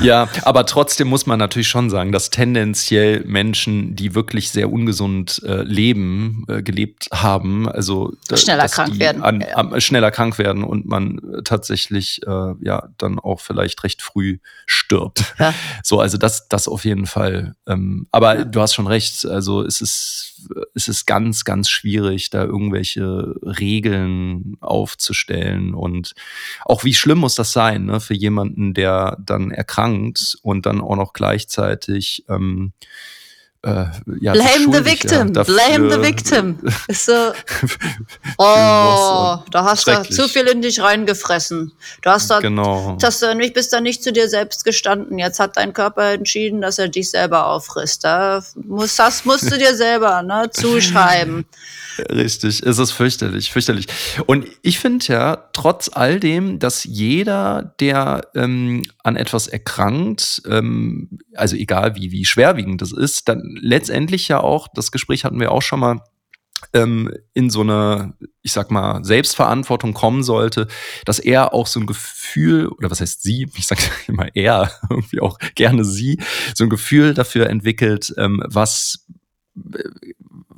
Ja, aber trotzdem muss man natürlich schon sagen, dass tendenziell Menschen, die wirklich sehr ungesund äh, leben, äh, gelebt haben, also schneller krank werden, an, an, schneller krank werden und man tatsächlich äh, ja dann auch vielleicht recht früh stirbt. Ja. So, also das, das auf jeden Fall. Ähm, aber ja. du hast schon recht. Also es ist es ist ganz, ganz schwierig, da irgendwelche Regeln aufzustellen. Und auch wie schlimm muss das sein, ne, für jemanden, der dann erkrankt und dann auch noch gleichzeitig ähm, äh, ja, Blame the victim, ja, blame the victim. Ist so, oh, da hast du zu viel in dich reingefressen. Du hast da, genau. hast du nicht, bist da nicht zu dir selbst gestanden. Jetzt hat dein Körper entschieden, dass er dich selber auffrisst. Da musst, das musst du dir selber ne, zuschreiben. Richtig, es ist fürchterlich, fürchterlich. Und ich finde ja, trotz all dem, dass jeder, der ähm, an etwas erkrankt, ähm, also egal wie, wie schwerwiegend das ist, dann letztendlich ja auch, das Gespräch hatten wir auch schon mal, ähm, in so eine, ich sag mal, Selbstverantwortung kommen sollte, dass er auch so ein Gefühl, oder was heißt sie, ich sage immer er, irgendwie auch gerne sie, so ein Gefühl dafür entwickelt, ähm, was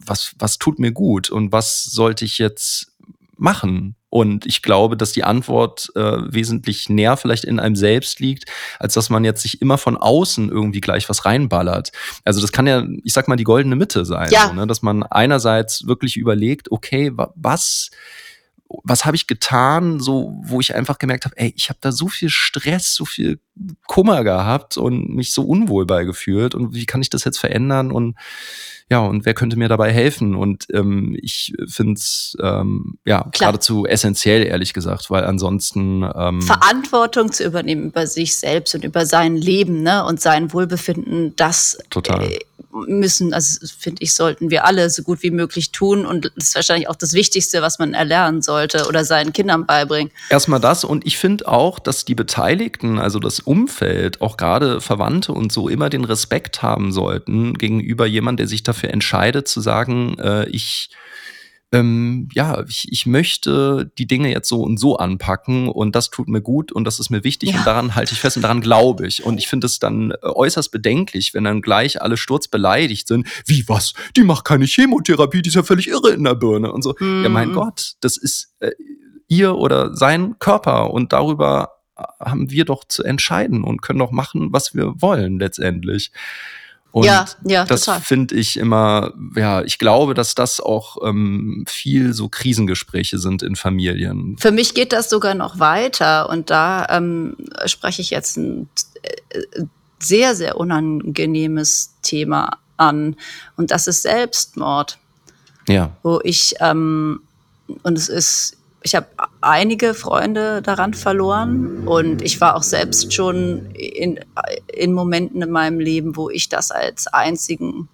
was, was tut mir gut und was sollte ich jetzt machen? Und ich glaube, dass die Antwort äh, wesentlich näher vielleicht in einem selbst liegt, als dass man jetzt sich immer von außen irgendwie gleich was reinballert. Also das kann ja, ich sag mal, die goldene Mitte sein. Ja. So, ne? Dass man einerseits wirklich überlegt, okay, was was habe ich getan, so wo ich einfach gemerkt habe, ey, ich habe da so viel Stress, so viel Kummer gehabt und mich so unwohl beigefühlt und wie kann ich das jetzt verändern und ja, und wer könnte mir dabei helfen? Und ähm, ich finde es ähm, ja geradezu essentiell, ehrlich gesagt, weil ansonsten ähm, Verantwortung zu übernehmen über sich selbst und über sein Leben ne, und sein Wohlbefinden, das Total. Äh, müssen, also finde ich, sollten wir alle so gut wie möglich tun. Und das ist wahrscheinlich auch das Wichtigste, was man erlernen sollte oder seinen Kindern beibringen. Erstmal das. Und ich finde auch, dass die Beteiligten, also das Umfeld, auch gerade Verwandte und so, immer den Respekt haben sollten gegenüber jemand, der sich dafür entscheidet, zu sagen, äh, ich ähm, ja, ich, ich möchte die Dinge jetzt so und so anpacken und das tut mir gut und das ist mir wichtig ja. und daran halte ich fest und daran glaube ich. Und ich finde es dann äh, äußerst bedenklich, wenn dann gleich alle sturzbeleidigt sind. Wie was? Die macht keine Chemotherapie, die ist ja völlig irre in der Birne und so. Mhm. Ja, mein mhm. Gott, das ist äh, ihr oder sein Körper und darüber haben wir doch zu entscheiden und können doch machen, was wir wollen letztendlich. Und ja, ja, das finde ich immer, ja, ich glaube, dass das auch ähm, viel so Krisengespräche sind in Familien. Für mich geht das sogar noch weiter und da ähm, spreche ich jetzt ein äh, sehr, sehr unangenehmes Thema an und das ist Selbstmord. Ja. Wo ich, ähm, und es ist ich habe einige Freunde daran verloren und ich war auch selbst schon in, in Momenten in meinem Leben, wo ich das als einzigen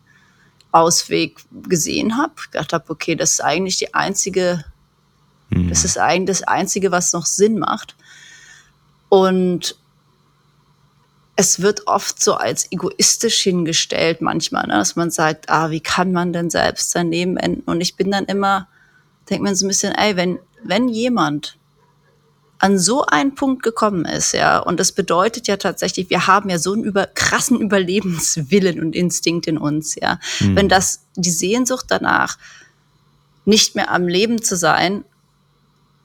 Ausweg gesehen habe. Gedacht habe, okay, das ist eigentlich die einzige, mhm. das ist eigentlich das Einzige, was noch Sinn macht. Und es wird oft so als egoistisch hingestellt manchmal, ne? dass man sagt, ah, wie kann man denn selbst sein Leben enden? Und ich bin dann immer, denkt man so ein bisschen, ey, wenn, wenn jemand an so einen Punkt gekommen ist, ja, und das bedeutet ja tatsächlich, wir haben ja so einen über, krassen Überlebenswillen und Instinkt in uns, ja. Mhm. Wenn das, die Sehnsucht danach, nicht mehr am Leben zu sein,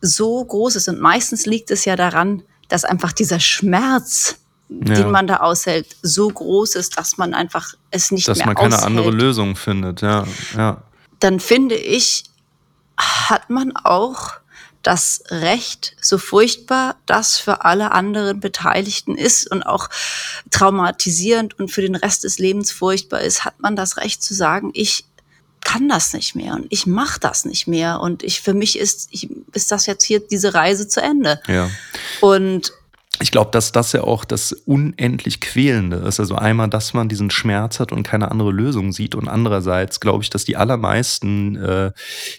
so groß ist, und meistens liegt es ja daran, dass einfach dieser Schmerz, ja. den man da aushält, so groß ist, dass man einfach es nicht dass mehr aushält. Dass man keine andere Lösung findet, ja, ja. Dann finde ich, hat man auch das Recht, so furchtbar das für alle anderen Beteiligten ist und auch traumatisierend und für den Rest des Lebens furchtbar ist, hat man das Recht zu sagen, ich kann das nicht mehr und ich mache das nicht mehr und ich für mich ist ich, ist das jetzt hier diese Reise zu Ende. Ja. Und ich glaube, dass das ja auch das unendlich Quälende ist. Also einmal, dass man diesen Schmerz hat und keine andere Lösung sieht. Und andererseits glaube ich, dass die allermeisten, äh,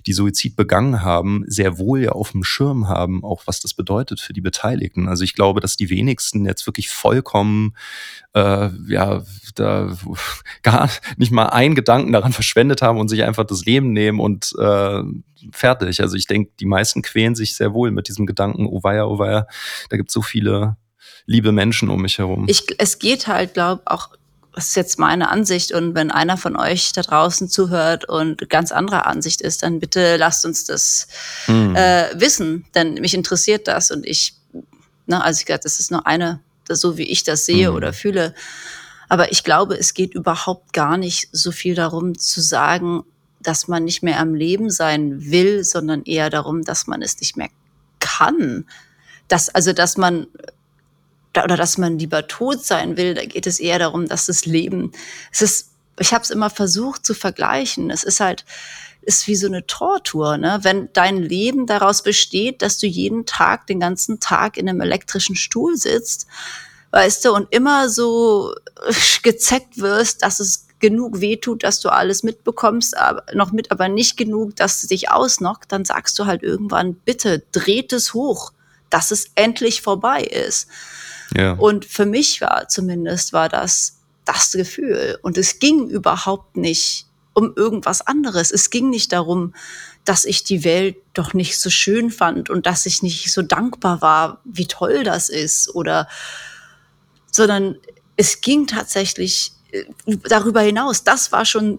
die Suizid begangen haben, sehr wohl ja auf dem Schirm haben, auch was das bedeutet für die Beteiligten. Also ich glaube, dass die wenigsten jetzt wirklich vollkommen, äh, ja, da gar nicht mal einen Gedanken daran verschwendet haben und sich einfach das Leben nehmen und äh, fertig. Also ich denke, die meisten quälen sich sehr wohl mit diesem Gedanken, oh weia, oh weia, da gibt es so viele liebe Menschen um mich herum. Ich, es geht halt, glaube auch, das ist jetzt meine Ansicht und wenn einer von euch da draußen zuhört und ganz anderer Ansicht ist, dann bitte lasst uns das hm. äh, wissen, denn mich interessiert das und ich, na, ne, also ich glaube, das ist nur eine, das, so wie ich das sehe hm. oder fühle. Aber ich glaube, es geht überhaupt gar nicht so viel darum zu sagen, dass man nicht mehr am Leben sein will, sondern eher darum, dass man es nicht mehr kann. Dass, also, dass man oder dass man lieber tot sein will, da geht es eher darum, dass das Leben, es ist, ich habe es immer versucht zu vergleichen. Es ist halt, ist wie so eine Tortur, ne? Wenn dein Leben daraus besteht, dass du jeden Tag, den ganzen Tag in einem elektrischen Stuhl sitzt, weißt du, und immer so gezeckt wirst, dass es genug wehtut, dass du alles mitbekommst, aber noch mit, aber nicht genug, dass es dich ausnockt, dann sagst du halt irgendwann, bitte dreht es hoch, dass es endlich vorbei ist. Ja. Und für mich war zumindest war das das Gefühl. Und es ging überhaupt nicht um irgendwas anderes. Es ging nicht darum, dass ich die Welt doch nicht so schön fand und dass ich nicht so dankbar war, wie toll das ist oder, sondern es ging tatsächlich äh, darüber hinaus, das war schon,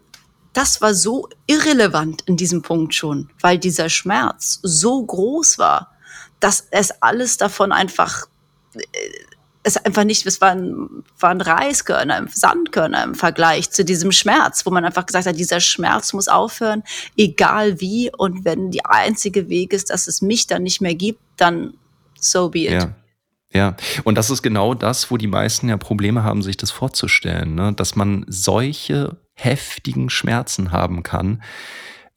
das war so irrelevant in diesem Punkt schon, weil dieser Schmerz so groß war, dass es alles davon einfach, äh, es einfach nicht, es waren, Reiskörner, Sandkörner im Vergleich zu diesem Schmerz, wo man einfach gesagt hat, dieser Schmerz muss aufhören, egal wie. Und wenn die einzige Weg ist, dass es mich dann nicht mehr gibt, dann so be it. Ja. Ja, und das ist genau das, wo die meisten ja Probleme haben, sich das vorzustellen, ne? dass man solche heftigen Schmerzen haben kann,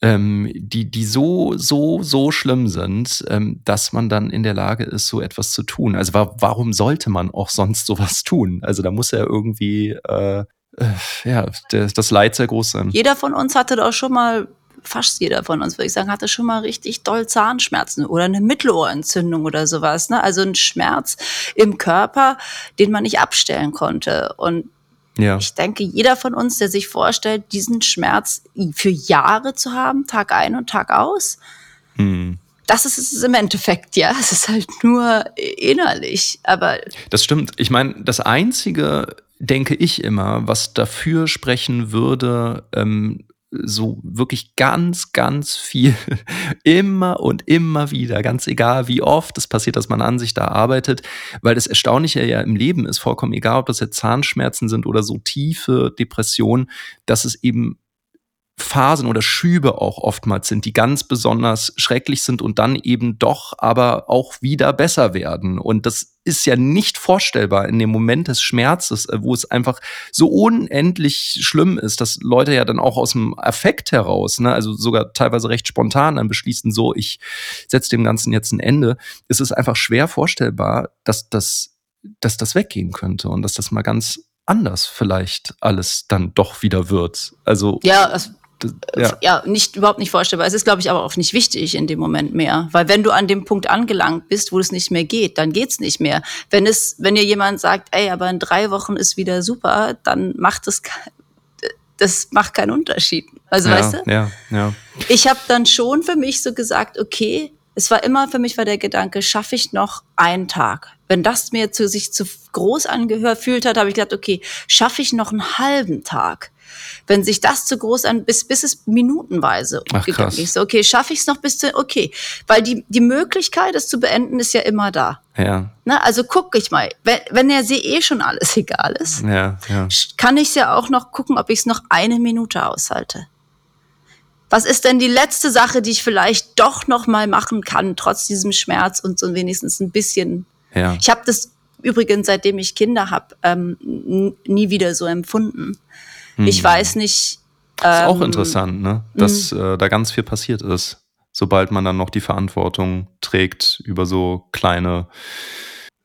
ähm, die, die so, so, so schlimm sind, ähm, dass man dann in der Lage ist, so etwas zu tun. Also wa warum sollte man auch sonst sowas tun? Also da muss ja irgendwie äh, äh, ja, der, das Leid sehr groß sein. Jeder von uns hatte doch schon mal, fast jeder von uns, würde ich sagen, hatte schon mal richtig doll Zahnschmerzen oder eine Mittelohrentzündung oder sowas. Ne? Also ein Schmerz im Körper, den man nicht abstellen konnte. Und ja. ich denke, jeder von uns, der sich vorstellt, diesen Schmerz für Jahre zu haben, Tag ein und Tag aus, hm das ist es im Endeffekt, ja. Es ist halt nur innerlich, aber. Das stimmt. Ich meine, das Einzige, denke ich immer, was dafür sprechen würde, ähm, so wirklich ganz, ganz viel, immer und immer wieder, ganz egal wie oft es passiert, dass man an sich da arbeitet, weil das Erstaunliche ja im Leben ist, vollkommen egal, ob das jetzt Zahnschmerzen sind oder so tiefe Depressionen, dass es eben Phasen oder Schübe auch oftmals sind, die ganz besonders schrecklich sind und dann eben doch aber auch wieder besser werden. Und das ist ja nicht vorstellbar in dem Moment des Schmerzes, äh, wo es einfach so unendlich schlimm ist, dass Leute ja dann auch aus dem Affekt heraus, ne, also sogar teilweise recht spontan dann beschließen, so, ich setze dem Ganzen jetzt ein Ende. Es ist einfach schwer vorstellbar, dass das, dass das weggehen könnte und dass das mal ganz anders vielleicht alles dann doch wieder wird. Also ja, also ja. ja, nicht überhaupt nicht vorstellbar. Es ist, glaube ich, aber auch nicht wichtig in dem Moment mehr, weil wenn du an dem Punkt angelangt bist, wo es nicht mehr geht, dann geht's nicht mehr. Wenn es, wenn dir jemand sagt, ey, aber in drei Wochen ist wieder super, dann macht es das macht keinen Unterschied. Also ja, weißt du? Ja, ja. Ich habe dann schon für mich so gesagt, okay, es war immer für mich war der Gedanke, schaffe ich noch einen Tag? Wenn das mir zu sich zu groß angehört fühlt hat, habe ich gedacht, okay, schaffe ich noch einen halben Tag? Wenn sich das zu groß an, bis, bis es minutenweise Ach, ist. So, okay, schaffe ich es noch bis zu, okay. Weil die, die Möglichkeit, es zu beenden, ist ja immer da. Ja. Ne, also gucke ich mal, wenn, wenn der See eh schon alles egal ist, ja, ja. kann ich es ja auch noch gucken, ob ich es noch eine Minute aushalte. Was ist denn die letzte Sache, die ich vielleicht doch noch mal machen kann, trotz diesem Schmerz und so wenigstens ein bisschen? Ja. Ich habe das übrigens, seitdem ich Kinder habe, ähm, nie wieder so empfunden. Hm. Ich weiß nicht. Das ist auch ähm, interessant, ne? dass hm. äh, da ganz viel passiert ist, sobald man dann noch die Verantwortung trägt über so kleine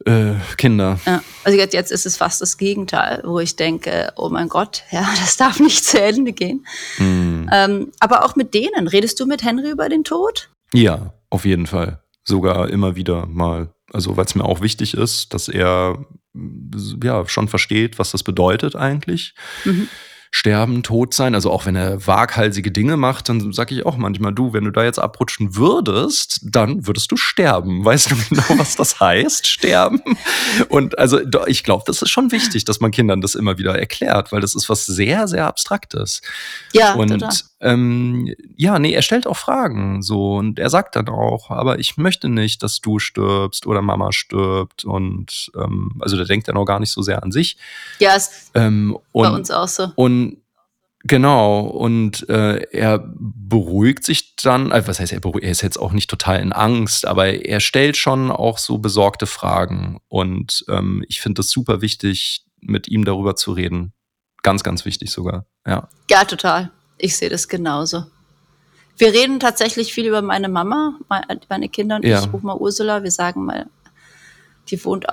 äh, Kinder. Ja, also jetzt, jetzt ist es fast das Gegenteil, wo ich denke, oh mein Gott, ja, das darf nicht zu Ende gehen. Hm. Ähm, aber auch mit denen, redest du mit Henry über den Tod? Ja, auf jeden Fall. Sogar immer wieder mal. Also, weil es mir auch wichtig ist, dass er ja schon versteht, was das bedeutet eigentlich. Mhm sterben, tot sein. Also auch wenn er waghalsige Dinge macht, dann sage ich auch manchmal, du, wenn du da jetzt abrutschen würdest, dann würdest du sterben. Weißt du genau, was das heißt, sterben? Und also ich glaube, das ist schon wichtig, dass man Kindern das immer wieder erklärt, weil das ist was sehr, sehr Abstraktes. Ja, und total. Ähm, ja, nee, er stellt auch Fragen so und er sagt dann auch, aber ich möchte nicht, dass du stirbst oder Mama stirbt und ähm, also der denkt dann auch gar nicht so sehr an sich. Ja, ist ähm, bei uns auch so. Und Genau, und äh, er beruhigt sich dann, also was heißt er beruhigt, er ist jetzt auch nicht total in Angst, aber er stellt schon auch so besorgte Fragen. Und ähm, ich finde es super wichtig, mit ihm darüber zu reden. Ganz, ganz wichtig sogar, ja. Ja, total. Ich sehe das genauso. Wir reden tatsächlich viel über meine Mama, meine Kinder und ja. ich, Oma Ursula. Wir sagen mal, die wohnt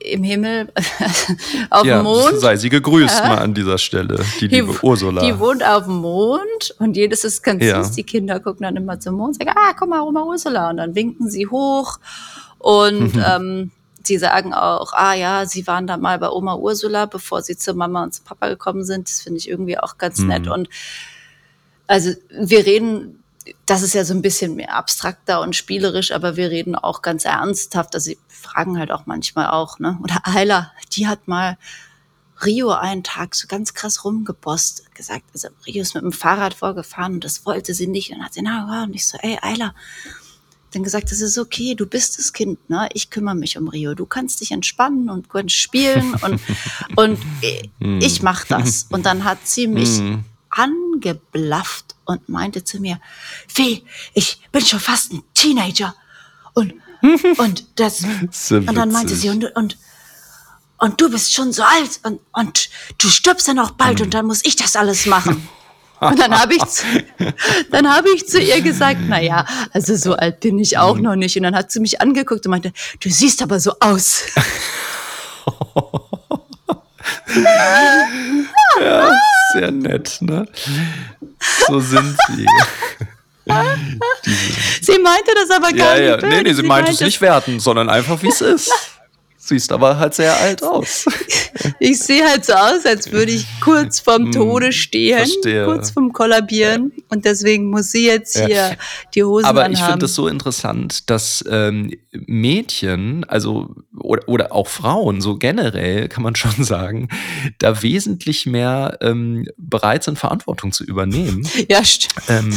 im Himmel auf ja, dem Mond. Sei sie gegrüßt ja. mal an dieser Stelle, die, die liebe Ursula. Die wohnt auf dem Mond und jedes ist ganz ja. süß. Die Kinder gucken dann immer zum Mond und sagen, ah, komm mal, Oma Ursula. Und dann winken sie hoch und mhm. ähm, sie sagen auch, ah ja, sie waren da mal bei Oma Ursula, bevor sie zur Mama und zum Papa gekommen sind. Das finde ich irgendwie auch ganz mhm. nett. Und also wir reden, das ist ja so ein bisschen mehr abstrakter und spielerisch, aber wir reden auch ganz ernsthaft. Also sie fragen halt auch manchmal auch, ne? Oder Ayla, die hat mal Rio einen Tag so ganz krass rumgebost, gesagt, also Rio ist mit dem Fahrrad vorgefahren und das wollte sie nicht. Und dann hat sie, na, und ich so, ey, Ayla, dann gesagt, es ist okay, du bist das Kind, ne? Ich kümmere mich um Rio. Du kannst dich entspannen und kannst spielen und, und hm. ich mach das. Und dann hat sie mich hm angeblafft und meinte zu mir, Fee, ich bin schon fast ein Teenager. Und, und das, und dann meinte sie, und, und, und du bist schon so alt und, und du stirbst ja noch bald und dann muss ich das alles machen. Und dann habe ich, zu, dann habe ich zu ihr gesagt, na ja, also so alt bin ich auch mhm. noch nicht. Und dann hat sie mich angeguckt und meinte, du siehst aber so aus. ja, sehr nett, ne? So sind sie. sie meinte das aber gar ja, nicht. Ja. Nee, nee, sie, sie meinte es nicht werten, sondern einfach, wie es ist. Siehst aber halt sehr alt aus. Ich sehe halt so aus, als würde ich kurz vorm hm, Tode stehen, Verstehe. kurz vorm Kollabieren. Und deswegen muss sie jetzt hier ja. die Hosen Aber anhaben. ich finde es so interessant, dass ähm, Mädchen, also oder, oder auch Frauen, so generell kann man schon sagen, da wesentlich mehr ähm, bereit sind, Verantwortung zu übernehmen. Ja, stimmt. Ähm,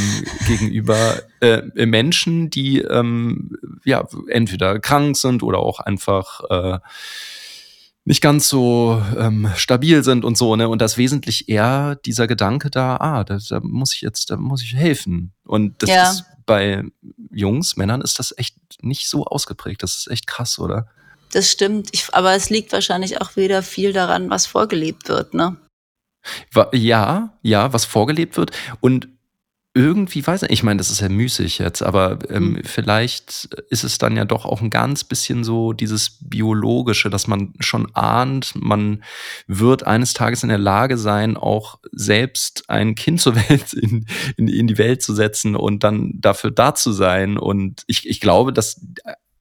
gegenüber äh, Menschen, die ähm, ja entweder krank sind oder auch einfach äh, nicht ganz so ähm, stabil sind und so, ne? Und das wesentlich eher dieser Gedanke da, ah, da, da muss ich jetzt, da muss ich helfen. Und das ja. ist bei Jungs, Männern ist das echt nicht so ausgeprägt. Das ist echt krass, oder? Das stimmt. Ich, aber es liegt wahrscheinlich auch wieder viel daran, was vorgelebt wird, ne? Ja, ja, was vorgelebt wird. Und irgendwie, weiß ich, ich meine, das ist ja müßig jetzt, aber ähm, mhm. vielleicht ist es dann ja doch auch ein ganz bisschen so dieses Biologische, dass man schon ahnt, man wird eines Tages in der Lage sein, auch selbst ein Kind zur Welt in, in, in die Welt zu setzen und dann dafür da zu sein. Und ich, ich glaube, dass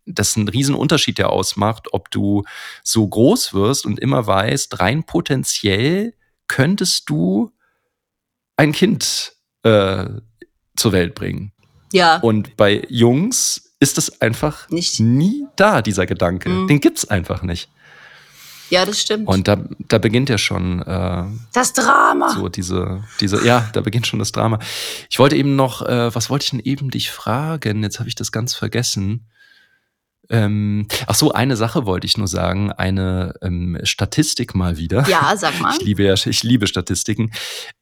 das einen riesen Unterschied ja ausmacht, ob du so groß wirst und immer weißt, rein potenziell könntest du ein Kind äh, zur Welt bringen. Ja. Und bei Jungs ist es einfach nicht. nie da, dieser Gedanke. Mhm. Den es einfach nicht. Ja, das stimmt. Und da, da beginnt ja schon äh, das Drama. So diese, diese, ja, da beginnt schon das Drama. Ich wollte eben noch, äh, was wollte ich denn eben dich fragen? Jetzt habe ich das ganz vergessen. Ähm, ach so, eine Sache wollte ich nur sagen, eine ähm, Statistik mal wieder. Ja, sag mal. Ich liebe ja, ich liebe Statistiken.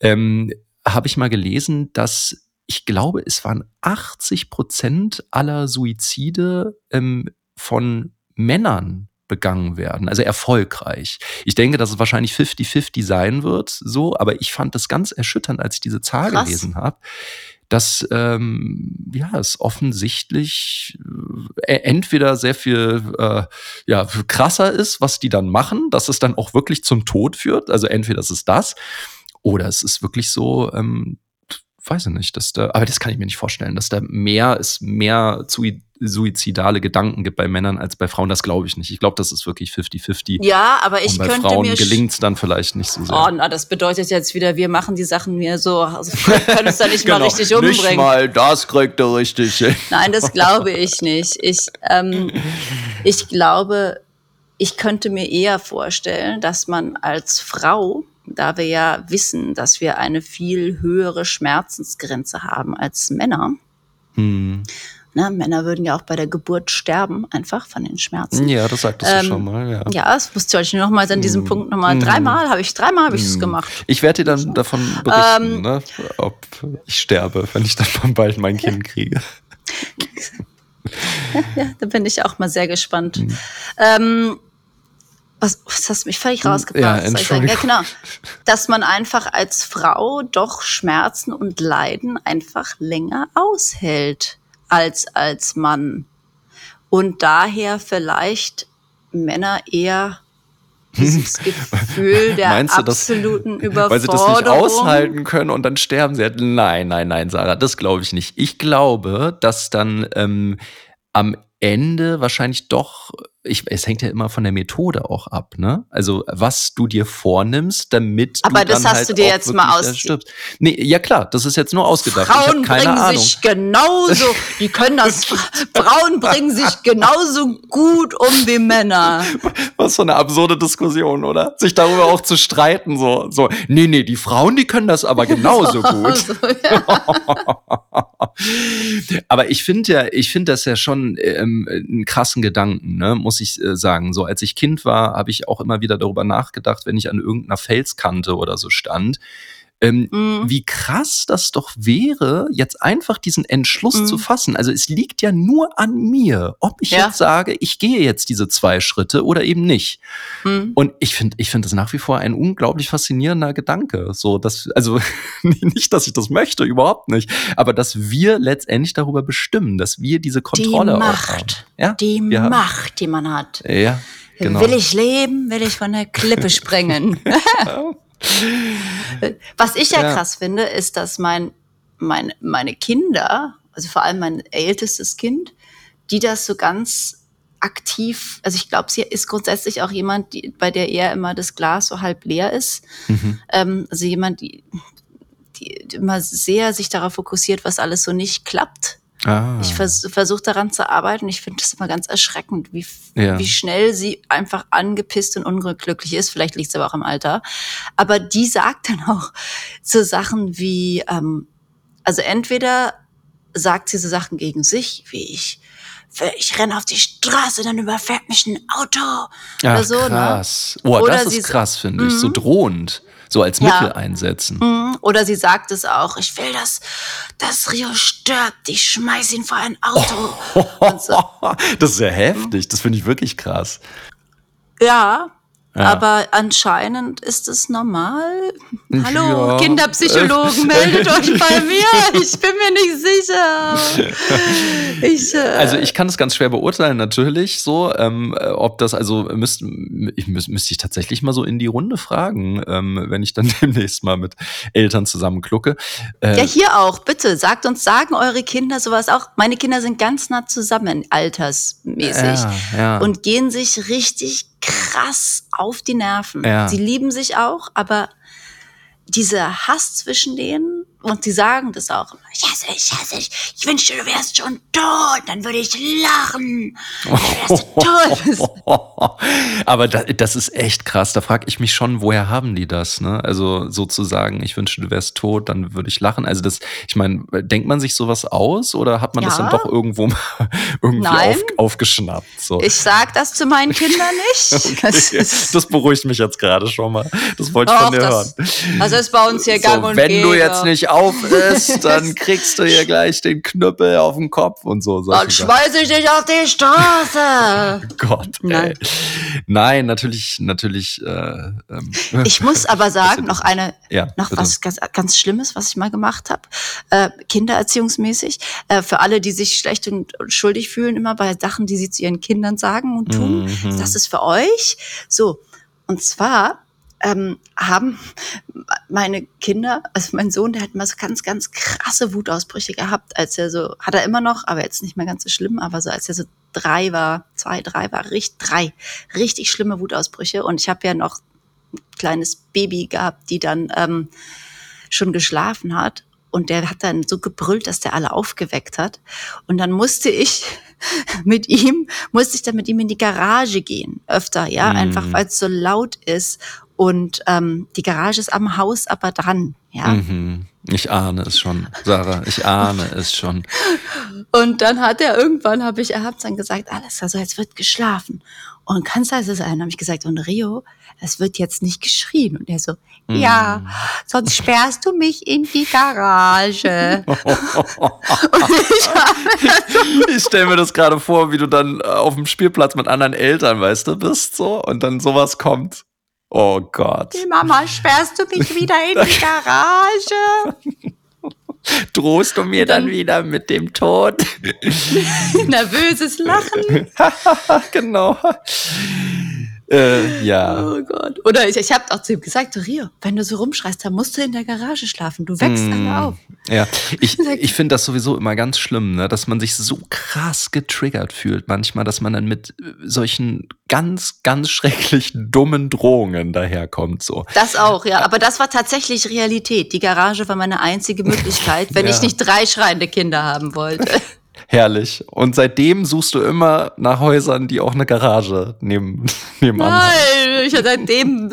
Ähm, habe ich mal gelesen, dass ich glaube, es waren 80 Prozent aller Suizide ähm, von Männern begangen werden, also erfolgreich. Ich denke, dass es wahrscheinlich 50-50 sein wird, so, aber ich fand das ganz erschütternd, als ich diese Zahl Krass. gelesen habe, dass ähm, ja es offensichtlich entweder sehr viel äh, ja krasser ist, was die dann machen, dass es dann auch wirklich zum Tod führt. Also entweder ist es das oder es ist wirklich so, ähm, weiß ich nicht, dass da, aber das kann ich mir nicht vorstellen, dass da mehr, es mehr suizidale Gedanken gibt bei Männern als bei Frauen, das glaube ich nicht. Ich glaube, das ist wirklich 50-50. Ja, aber ich Und bei könnte Frauen mir gelingt es dann vielleicht nicht so sehr. Oh, na, das bedeutet jetzt wieder, wir machen die Sachen mir so, also können uns da nicht genau, mal richtig umbringen. Nicht mal, das kriegt er richtig hin. Nein, das glaube ich nicht. Ich, ähm, ich glaube, ich könnte mir eher vorstellen, dass man als Frau da wir ja wissen, dass wir eine viel höhere Schmerzensgrenze haben als Männer. Hm. Na, Männer würden ja auch bei der Geburt sterben, einfach von den Schmerzen. Ja, das sagtest ähm, du schon mal. Ja, ja das wusste ich nochmal an diesem hm. Punkt nochmal. Hm. Dreimal habe ich, dreimal habe ich es hm. gemacht. Ich werde dir dann davon berichten, ähm, ne, ob ich sterbe, wenn ich dann bald mein Kind kriege. ja, da bin ich auch mal sehr gespannt. Hm. Ähm, was, was hast du mich völlig hm, rausgebracht? Ja, Entschuldigung. ja, genau. Dass man einfach als Frau doch Schmerzen und Leiden einfach länger aushält als als Mann. Und daher vielleicht Männer eher dieses Gefühl der Meinst du, absoluten dass, Überforderung. Weil sie das nicht aushalten können und dann sterben sie. Nein, nein, nein, Sarah, das glaube ich nicht. Ich glaube, dass dann ähm, am Ende wahrscheinlich doch, ich, es hängt ja immer von der Methode auch ab, ne? Also was du dir vornimmst, damit Aber du das dann hast halt du dir jetzt mal aus. Nee, ja klar, das ist jetzt nur ausgedacht. Frauen bringen Ahnung. sich genauso, die können das. Frauen bringen sich genauso gut um wie Männer. Was für eine absurde Diskussion, oder? Sich darüber auch zu streiten, so, so. Nee, nee, die Frauen, die können das aber genauso gut. So. aber ich finde ja, ich finde das ja schon. Ähm, einen krassen Gedanken, ne, muss ich äh, sagen. So als ich Kind war, habe ich auch immer wieder darüber nachgedacht, wenn ich an irgendeiner Felskante oder so stand, ähm, mm. Wie krass das doch wäre, jetzt einfach diesen Entschluss mm. zu fassen. Also es liegt ja nur an mir, ob ich ja. jetzt sage, ich gehe jetzt diese zwei Schritte oder eben nicht. Mm. Und ich finde, ich finde das nach wie vor ein unglaublich faszinierender Gedanke. So, dass, also nicht, dass ich das möchte, überhaupt nicht, aber dass wir letztendlich darüber bestimmen, dass wir diese Kontrolle die Macht, haben. Ja? Die ja. Macht, die man hat. Ja. Genau. Will ich leben, will ich von der Klippe springen. Was ich ja, ja, krass finde, ist, dass mein, mein, meine Kinder, also vor allem mein ältestes Kind, die das so ganz aktiv, also ich glaube, sie ist grundsätzlich auch jemand, die, bei der eher immer das Glas so halb leer ist. Mhm. Ähm, also jemand, die, die immer sehr sich darauf fokussiert, was alles so nicht klappt. Ah. Ich vers versuche daran zu arbeiten. Ich finde das immer ganz erschreckend, wie, ja. wie schnell sie einfach angepisst und unglücklich ist. Vielleicht liegt es aber auch im Alter. Aber die sagt dann auch so Sachen wie, ähm, also entweder sagt sie so Sachen gegen sich, wie ich, ich renne auf die Straße, dann überfährt mich ein Auto Ach, oder so. Ne? Krass. Ne? Oh, oder das ist krass, finde ich. So mhm. drohend. So als ja. Mittel einsetzen. Mhm. Oder sie sagt es auch, ich will, dass, dass Rio stirbt, ich schmeiß ihn vor ein Auto. Oh. So. Das ist ja heftig, das finde ich wirklich krass. Ja, ja. Aber anscheinend ist es normal. Hallo, ja. Kinderpsychologen, meldet euch bei mir. Ich bin mir nicht sicher. Ich, äh also ich kann es ganz schwer beurteilen, natürlich so. Ähm, ob das, also müsste ich, müsste müsst ich tatsächlich mal so in die Runde fragen, ähm, wenn ich dann demnächst mal mit Eltern zusammen klucke. Äh, ja, hier auch, bitte. Sagt uns, sagen eure Kinder sowas auch. Meine Kinder sind ganz nah zusammen, altersmäßig. Ja, ja. Und gehen sich richtig krass auf die Nerven. Ja. Sie lieben sich auch, aber dieser Hass zwischen denen, und sie sagen das auch immer, ich hasse dich, ich hasse dich, ich wünschte, du wärst schon tot, dann würde ich lachen, wärst du tot Aber das, das ist echt krass, da frage ich mich schon, woher haben die das, ne? Also sozusagen, ich wünschte, du wärst tot, dann würde ich lachen. Also das, ich meine, denkt man sich sowas aus oder hat man ja. das dann doch irgendwo irgendwie auf, aufgeschnappt? So? Ich sag das zu meinen Kindern nicht. okay. Das, beruhigt mich jetzt gerade schon mal. Das wollte ich von dir das, hören. Also ist bei uns hier gang so, und Wenn gäbe. du jetzt nicht auf ist, dann kriegst du hier gleich den Knüppel auf den Kopf und so. Dann schmeiße ich dich auf die Straße. Gott, Nein. Nein, natürlich, natürlich. Äh, ähm, ich muss aber sagen, noch eine, ja, noch bitte. was ganz, ganz Schlimmes, was ich mal gemacht habe, äh, kindererziehungsmäßig, äh, für alle, die sich schlecht und schuldig fühlen, immer bei Sachen, die sie zu ihren Kindern sagen und tun. Mhm. Das ist für euch so. Und zwar ähm, haben meine Kinder, also mein Sohn, der hat immer so ganz, ganz krasse Wutausbrüche gehabt, als er so, hat er immer noch, aber jetzt nicht mehr ganz so schlimm, aber so als er so drei war, zwei, drei war, richtig, drei, richtig schlimme Wutausbrüche. Und ich habe ja noch ein kleines Baby gehabt, die dann ähm, schon geschlafen hat. Und der hat dann so gebrüllt, dass der alle aufgeweckt hat. Und dann musste ich mit ihm, musste ich dann mit ihm in die Garage gehen, öfter, ja, mm. einfach weil es so laut ist. Und ähm, die Garage ist am Haus aber dran, ja. Mhm. Ich ahne es schon, Sarah, ich ahne es schon. Und dann hat er irgendwann, habe ich, er hat dann gesagt, alles, also jetzt wird geschlafen. Und kann es also sein, habe ich gesagt, und Rio, es wird jetzt nicht geschrien. Und er so, mm. ja, sonst sperrst du mich in die Garage. ich, ich stelle mir das gerade vor, wie du dann auf dem Spielplatz mit anderen Eltern, weißt du, bist so und dann sowas kommt. Oh Gott. Die Mama, sperrst du mich wieder in die Garage? Drohst du mir dann, dann wieder mit dem Tod? Nervöses Lachen. genau. Äh, ja. Oh Gott. Oder ich, ich habe auch zu ihm gesagt, Rio, wenn du so rumschreist, dann musst du in der Garage schlafen. Du wächst mm, alle auf. Ja, ich, ich finde das sowieso immer ganz schlimm, ne? dass man sich so krass getriggert fühlt manchmal, dass man dann mit solchen ganz, ganz schrecklich dummen Drohungen daherkommt. So. Das auch, ja. Aber das war tatsächlich Realität. Die Garage war meine einzige Möglichkeit, wenn ja. ich nicht drei schreiende Kinder haben wollte. Herrlich. Und seitdem suchst du immer nach Häusern, die auch eine Garage neben, nebenan haben. Nein, ich, seitdem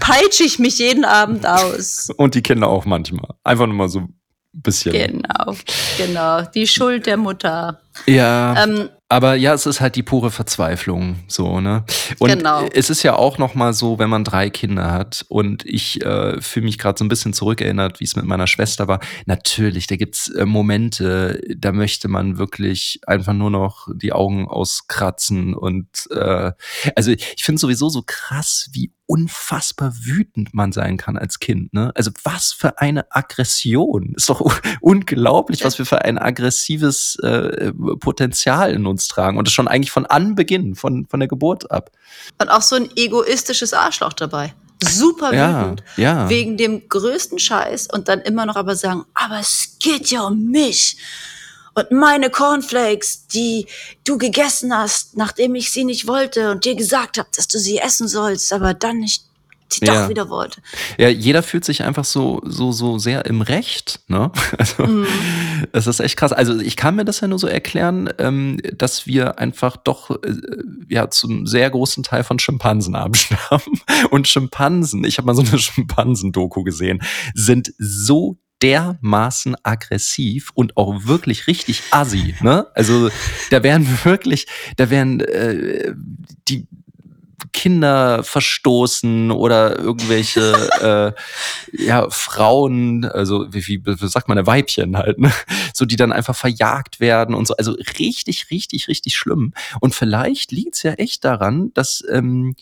peitsche ich mich jeden Abend aus. Und die Kinder auch manchmal. Einfach nur mal so ein bisschen. Genau, genau. Die Schuld der Mutter. Ja. Ähm, aber ja, es ist halt die pure Verzweiflung, so, ne? Und genau. es ist ja auch noch mal so, wenn man drei Kinder hat und ich äh, fühle mich gerade so ein bisschen zurückerinnert, wie es mit meiner Schwester war. Natürlich, da gibt's äh, Momente, da möchte man wirklich einfach nur noch die Augen auskratzen und äh, also ich finde sowieso so krass, wie unfassbar wütend man sein kann als Kind, ne? Also was für eine Aggression. Ist doch unglaublich, was wir für ein aggressives äh, Potenzial in uns tragen. Und das schon eigentlich von Anbeginn, von, von der Geburt ab. Und auch so ein egoistisches Arschloch dabei. super Ja, wütend ja. wegen dem größten Scheiß und dann immer noch aber sagen, aber es geht ja um mich. Und meine Cornflakes, die du gegessen hast, nachdem ich sie nicht wollte und dir gesagt habe, dass du sie essen sollst, aber dann nicht die Ja. doch wieder wollte. Ja, jeder fühlt sich einfach so, so, so sehr im Recht, ne? Also, Mhm. das ist echt krass. Also, ich kann mir das ja nur so erklären, ähm, dass wir einfach doch, äh, ja, zum sehr großen Teil von Schimpansen abstammen. Und Schimpansen, ich habe mal so eine Schimpansen-Doku gesehen, sind so dermaßen aggressiv und auch wirklich richtig assi, ne? Also, da wären wirklich, da wären äh, die Kinder verstoßen oder irgendwelche äh, ja, Frauen, also wie, wie, wie sagt man, Weibchen halt, ne? so die dann einfach verjagt werden und so. Also richtig, richtig, richtig schlimm. Und vielleicht liegt's ja echt daran, dass ähm,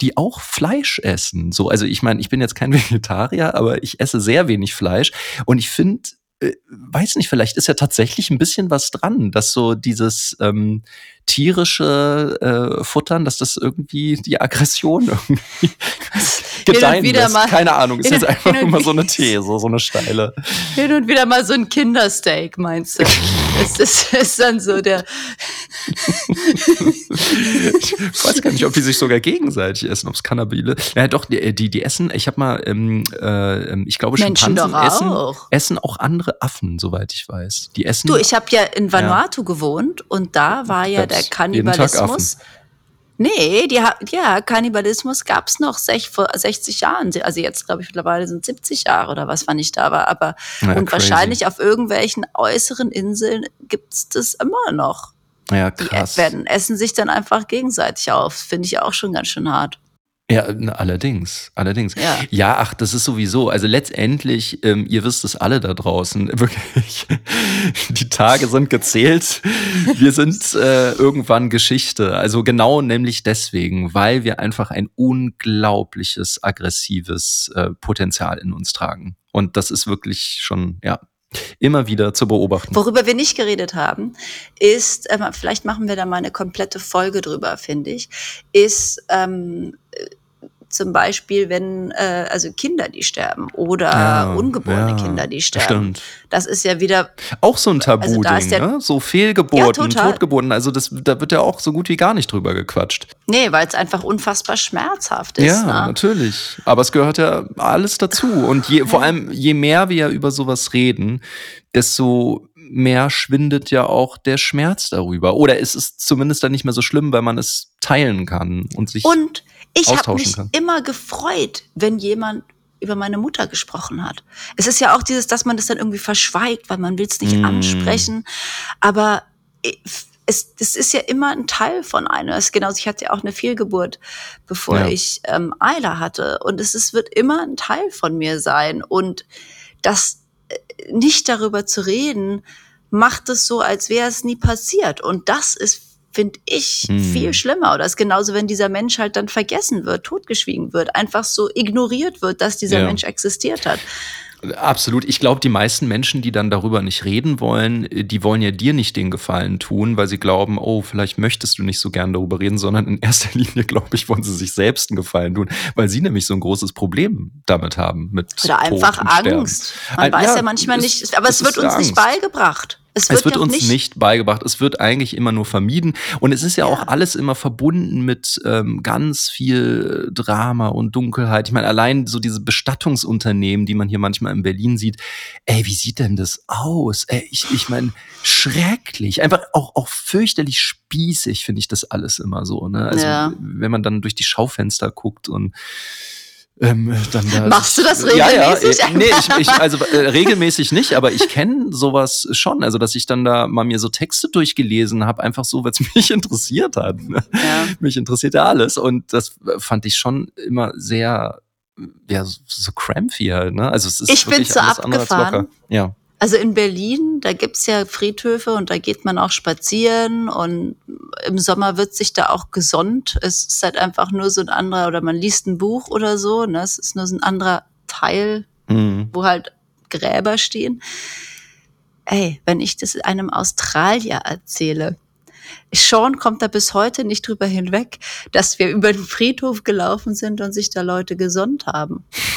die auch Fleisch essen. So, also ich meine, ich bin jetzt kein Vegetarier, aber ich esse sehr wenig Fleisch und ich finde, äh, weiß nicht, vielleicht ist ja tatsächlich ein bisschen was dran, dass so dieses ähm, tierische äh, Futtern, dass das irgendwie die Aggression irgendwie gedeihen wieder lässt. mal- Keine Ahnung, ist hin jetzt und- einfach hin und nur mal so eine These, so eine steile. Hin und wieder mal so ein Kindersteak, meinst du? es ist, ist dann so der, Ich weiß gar nicht, ob die sich sogar gegenseitig essen, ob es Kannabile. Ja, doch, die, die, die essen, ich habe mal, ähm, äh, ähm, ich glaube, Menschen Schimpansen essen, auch. essen auch andere Affen, soweit ich weiß. Die essen. Du, ich habe ja in Vanuatu gewohnt und da war ja Gab's der Kannibalismus. Nee, die, ja, Kannibalismus gab's noch sech, vor 60 Jahren. Also jetzt, glaube ich, mittlerweile sind 70 Jahre oder was, wann ich da war. Aber Ja, und crazy. wahrscheinlich auf irgendwelchen äußeren Inseln gibt's das immer noch. ja, Die krass. werden, essen sich dann einfach gegenseitig auf. Finde ich auch schon ganz schön hart. Ja, allerdings, allerdings. Ja. ja, ach, das ist sowieso. Also letztendlich, ähm, ihr wisst es alle da draußen, wirklich, die Tage sind gezählt. Wir sind äh, irgendwann Geschichte. Also genau nämlich deswegen, weil wir einfach ein unglaubliches, aggressives äh, Potenzial in uns tragen. Und das ist wirklich schon, ja, immer wieder zu beobachten. Worüber wir nicht geredet haben, ist, ähm, vielleicht machen wir da mal eine komplette Folge drüber, finde ich, ist ähm, äh, zum Beispiel, wenn äh, also Kinder, die sterben oder Ja, ungeborene ja, Kinder, die sterben. Stimmt. Das ist ja wieder, Auch so ein Also Tabu-Ding, da ist der- ne? So Fehlgeburten, Ja. Totgeburten. Also das, da wird ja auch so gut wie gar nicht drüber gequatscht. nee, weil es einfach unfassbar schmerzhaft ist. Ja, ne? natürlich. Aber es gehört ja alles dazu. Und je, vor allem, je mehr wir über sowas reden, desto mehr schwindet ja auch der Schmerz darüber. Oder es ist zumindest dann nicht mehr so schlimm, weil man es teilen kann und sich. Und ich habe mich kann. immer gefreut, wenn jemand über meine Mutter gesprochen hat. Es ist ja auch dieses, dass man das dann irgendwie verschweigt, weil man will es nicht Mm. ansprechen. Aber es, es ist ja immer ein Teil von einem. Es ist genauso, ich hatte ja auch eine Fehlgeburt, bevor Ja. ich ähm, Eila hatte. Und es ist, wird immer ein Teil von mir sein. Und das äh, nicht darüber zu reden, macht es so, als wäre es nie passiert. Und das ist, finde ich, Hm. viel schlimmer. Oder es ist genauso, wenn dieser Mensch halt dann vergessen wird, totgeschwiegen wird, einfach so ignoriert wird, dass dieser Ja. Mensch existiert hat. Absolut. Ich glaube, die meisten Menschen, die dann darüber nicht reden wollen, äh, die wollen ja dir nicht den Gefallen tun, weil sie glauben, oh, vielleicht möchtest du nicht so gern darüber reden, sondern in erster Linie, glaube ich, wollen sie sich selbst einen Gefallen tun, weil sie nämlich so ein großes Problem damit haben. Mit Oder Tod einfach. Angst. Man Ein- weiß ja, ja, manchmal nicht, aber es es wird uns nicht Angst. beigebracht. Es wird, Es wird ja uns nicht, beigebracht. Es wird eigentlich immer nur vermieden. Und es ist ja, auch alles immer verbunden mit ähm, ganz viel Drama und Dunkelheit. Ich meine, allein so diese Bestattungsunternehmen, die man hier manchmal in Berlin sieht. Ey, wie sieht denn das aus? Ey, ich, ich meine, schrecklich. Einfach auch, auch fürchterlich spießig finde ich das alles immer so. Ne? Also, Ja. wenn man dann durch die Schaufenster guckt und ähm, dann da Machst du das Ja, ja, regelmäßig? äh, nee, ich, ich, also äh, regelmäßig nicht, aber ich kenne sowas schon. Also, dass ich dann da mal mir so Texte durchgelesen habe, einfach so, weil es mich interessiert hat. Ne? Ja. Mich interessiert ja alles. Und das fand ich schon immer sehr, ja, so, so crampy halt. Ne? Also, es ist Ich find's so abgefahren. locker. Ja. Also in Berlin, da gibt's ja Friedhöfe und da geht man auch spazieren und im Sommer wird sich da auch gesonnt. Es ist halt einfach nur so ein anderer, oder man liest ein Buch oder so, ne? Es ist nur so ein anderer Teil, Mhm. wo halt Gräber stehen. Ey, wenn ich das einem Australier erzähle, Sean kommt da bis heute nicht drüber hinweg, dass wir über den Friedhof gelaufen sind und sich da Leute gesonnt haben.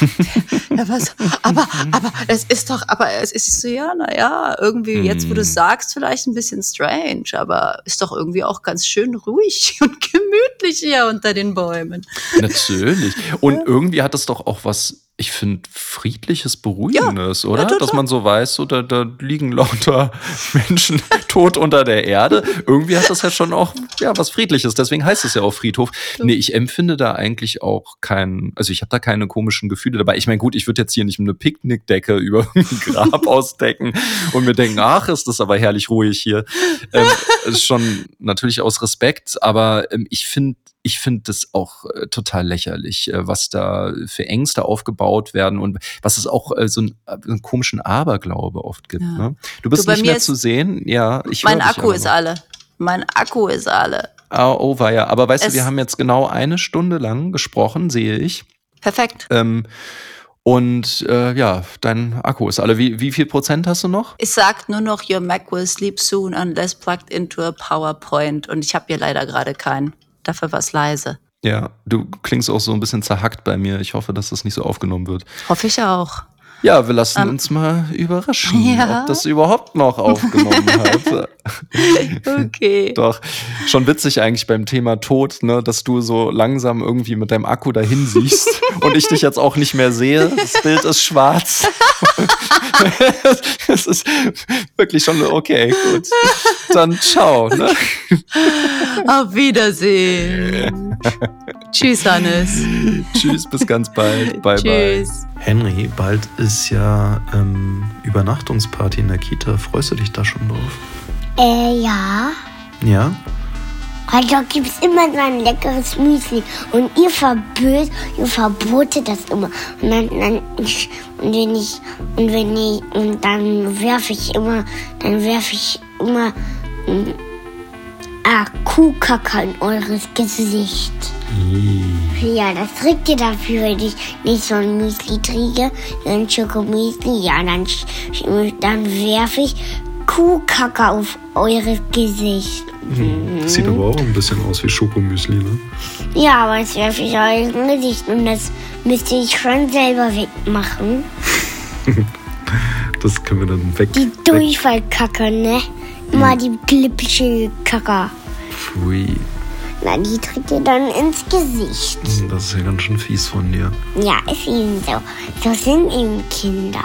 so, aber, aber es ist doch, aber es ist so, ja, naja, irgendwie jetzt, wo du es hm. sagst, vielleicht ein bisschen strange, aber ist doch irgendwie auch ganz schön ruhig und gemütlich hier unter den Bäumen. Natürlich. Und irgendwie hat es doch auch was ich finde, friedliches, beruhigendes, ja, oder? Ja, Dass man so weiß, so, da, da liegen lauter Menschen tot unter der Erde. Irgendwie hat das ja schon auch ja, was Friedliches. Deswegen heißt es ja auch Friedhof. Nee, ich empfinde da eigentlich auch kein, also ich habe da keine komischen Gefühle dabei. Ich meine, gut, ich würde jetzt hier nicht eine Picknickdecke über ein Grab ausdecken und mir denken, ach, ist das aber herrlich ruhig hier. Ähm, ist schon natürlich aus Respekt, aber ähm, ich finde ich finde das auch äh, total lächerlich, äh, was da für Ängste aufgebaut werden und was es auch äh, so, ein, äh, einen komischen Aberglaube oft gibt. Ja. Ne? Du bist du, nicht mehr zu sehen. Ja, ich Mein Akku ist alle. Mein Akku ist alle. Oh, oh war ja. Aber weißt es du, wir haben jetzt genau eine Stunde lang gesprochen, sehe ich. Perfekt. Ähm, und äh, ja, dein Akku ist alle. Wie, wie viel Prozent hast du noch? Es sagt nur noch, your Mac will sleep soon unless plugged into a PowerPoint. Und ich habe hier leider gerade keinen. Dafür war es leise. Ja, du klingst auch so ein bisschen zerhackt bei mir. Ich hoffe, dass das nicht so aufgenommen wird. Hoffe ich auch. Ja, wir lassen um, ähm, uns mal überraschen, ja. ob das überhaupt noch aufgenommen hat. okay. Doch, schon witzig eigentlich beim Thema Tod, ne, dass du so langsam irgendwie mit deinem Akku dahin siehst und ich dich jetzt auch nicht mehr sehe. Das Bild ist schwarz. das ist wirklich schon okay, gut. Dann ciao. Ne? Auf Wiedersehen. Tschüss, Hannes. Tschüss, bis ganz bald. Bye, Tschüss. bye. Henry, bald ist ja ähm, Übernachtungsparty in der Kita. Freust du dich da schon drauf? Äh, ja. Ja? Weil da gibt es immer so ein leckeres Müsli. Und ihr verböt, ihr verbotet das immer. Und dann, dann ich, und wenn ich, und wenn ich, und dann werfe ich immer, dann werfe ich immer mm, ah, Kuhkacke in eures Gesicht. Ja, das trägt ihr dafür, wenn ich nicht so ein Müsli trinke, ein Schokomüsli. Ja, dann, dann werfe ich Kuhkacke auf eures Gesicht. Mhm. Sieht aber auch ein bisschen aus wie Schokomüsli, ne? Ja, aber das werfe ich euch im Gesicht und das müsste ich schon selber wegmachen. das können wir dann weg. Die Durchfallkacke, ne? Immer mhm. die glippische Kacke. Pfui. Na, die tritt dir dann ins Gesicht. Das ist ja ganz schön fies von dir. Ja, ist eben so. So sind eben Kinder.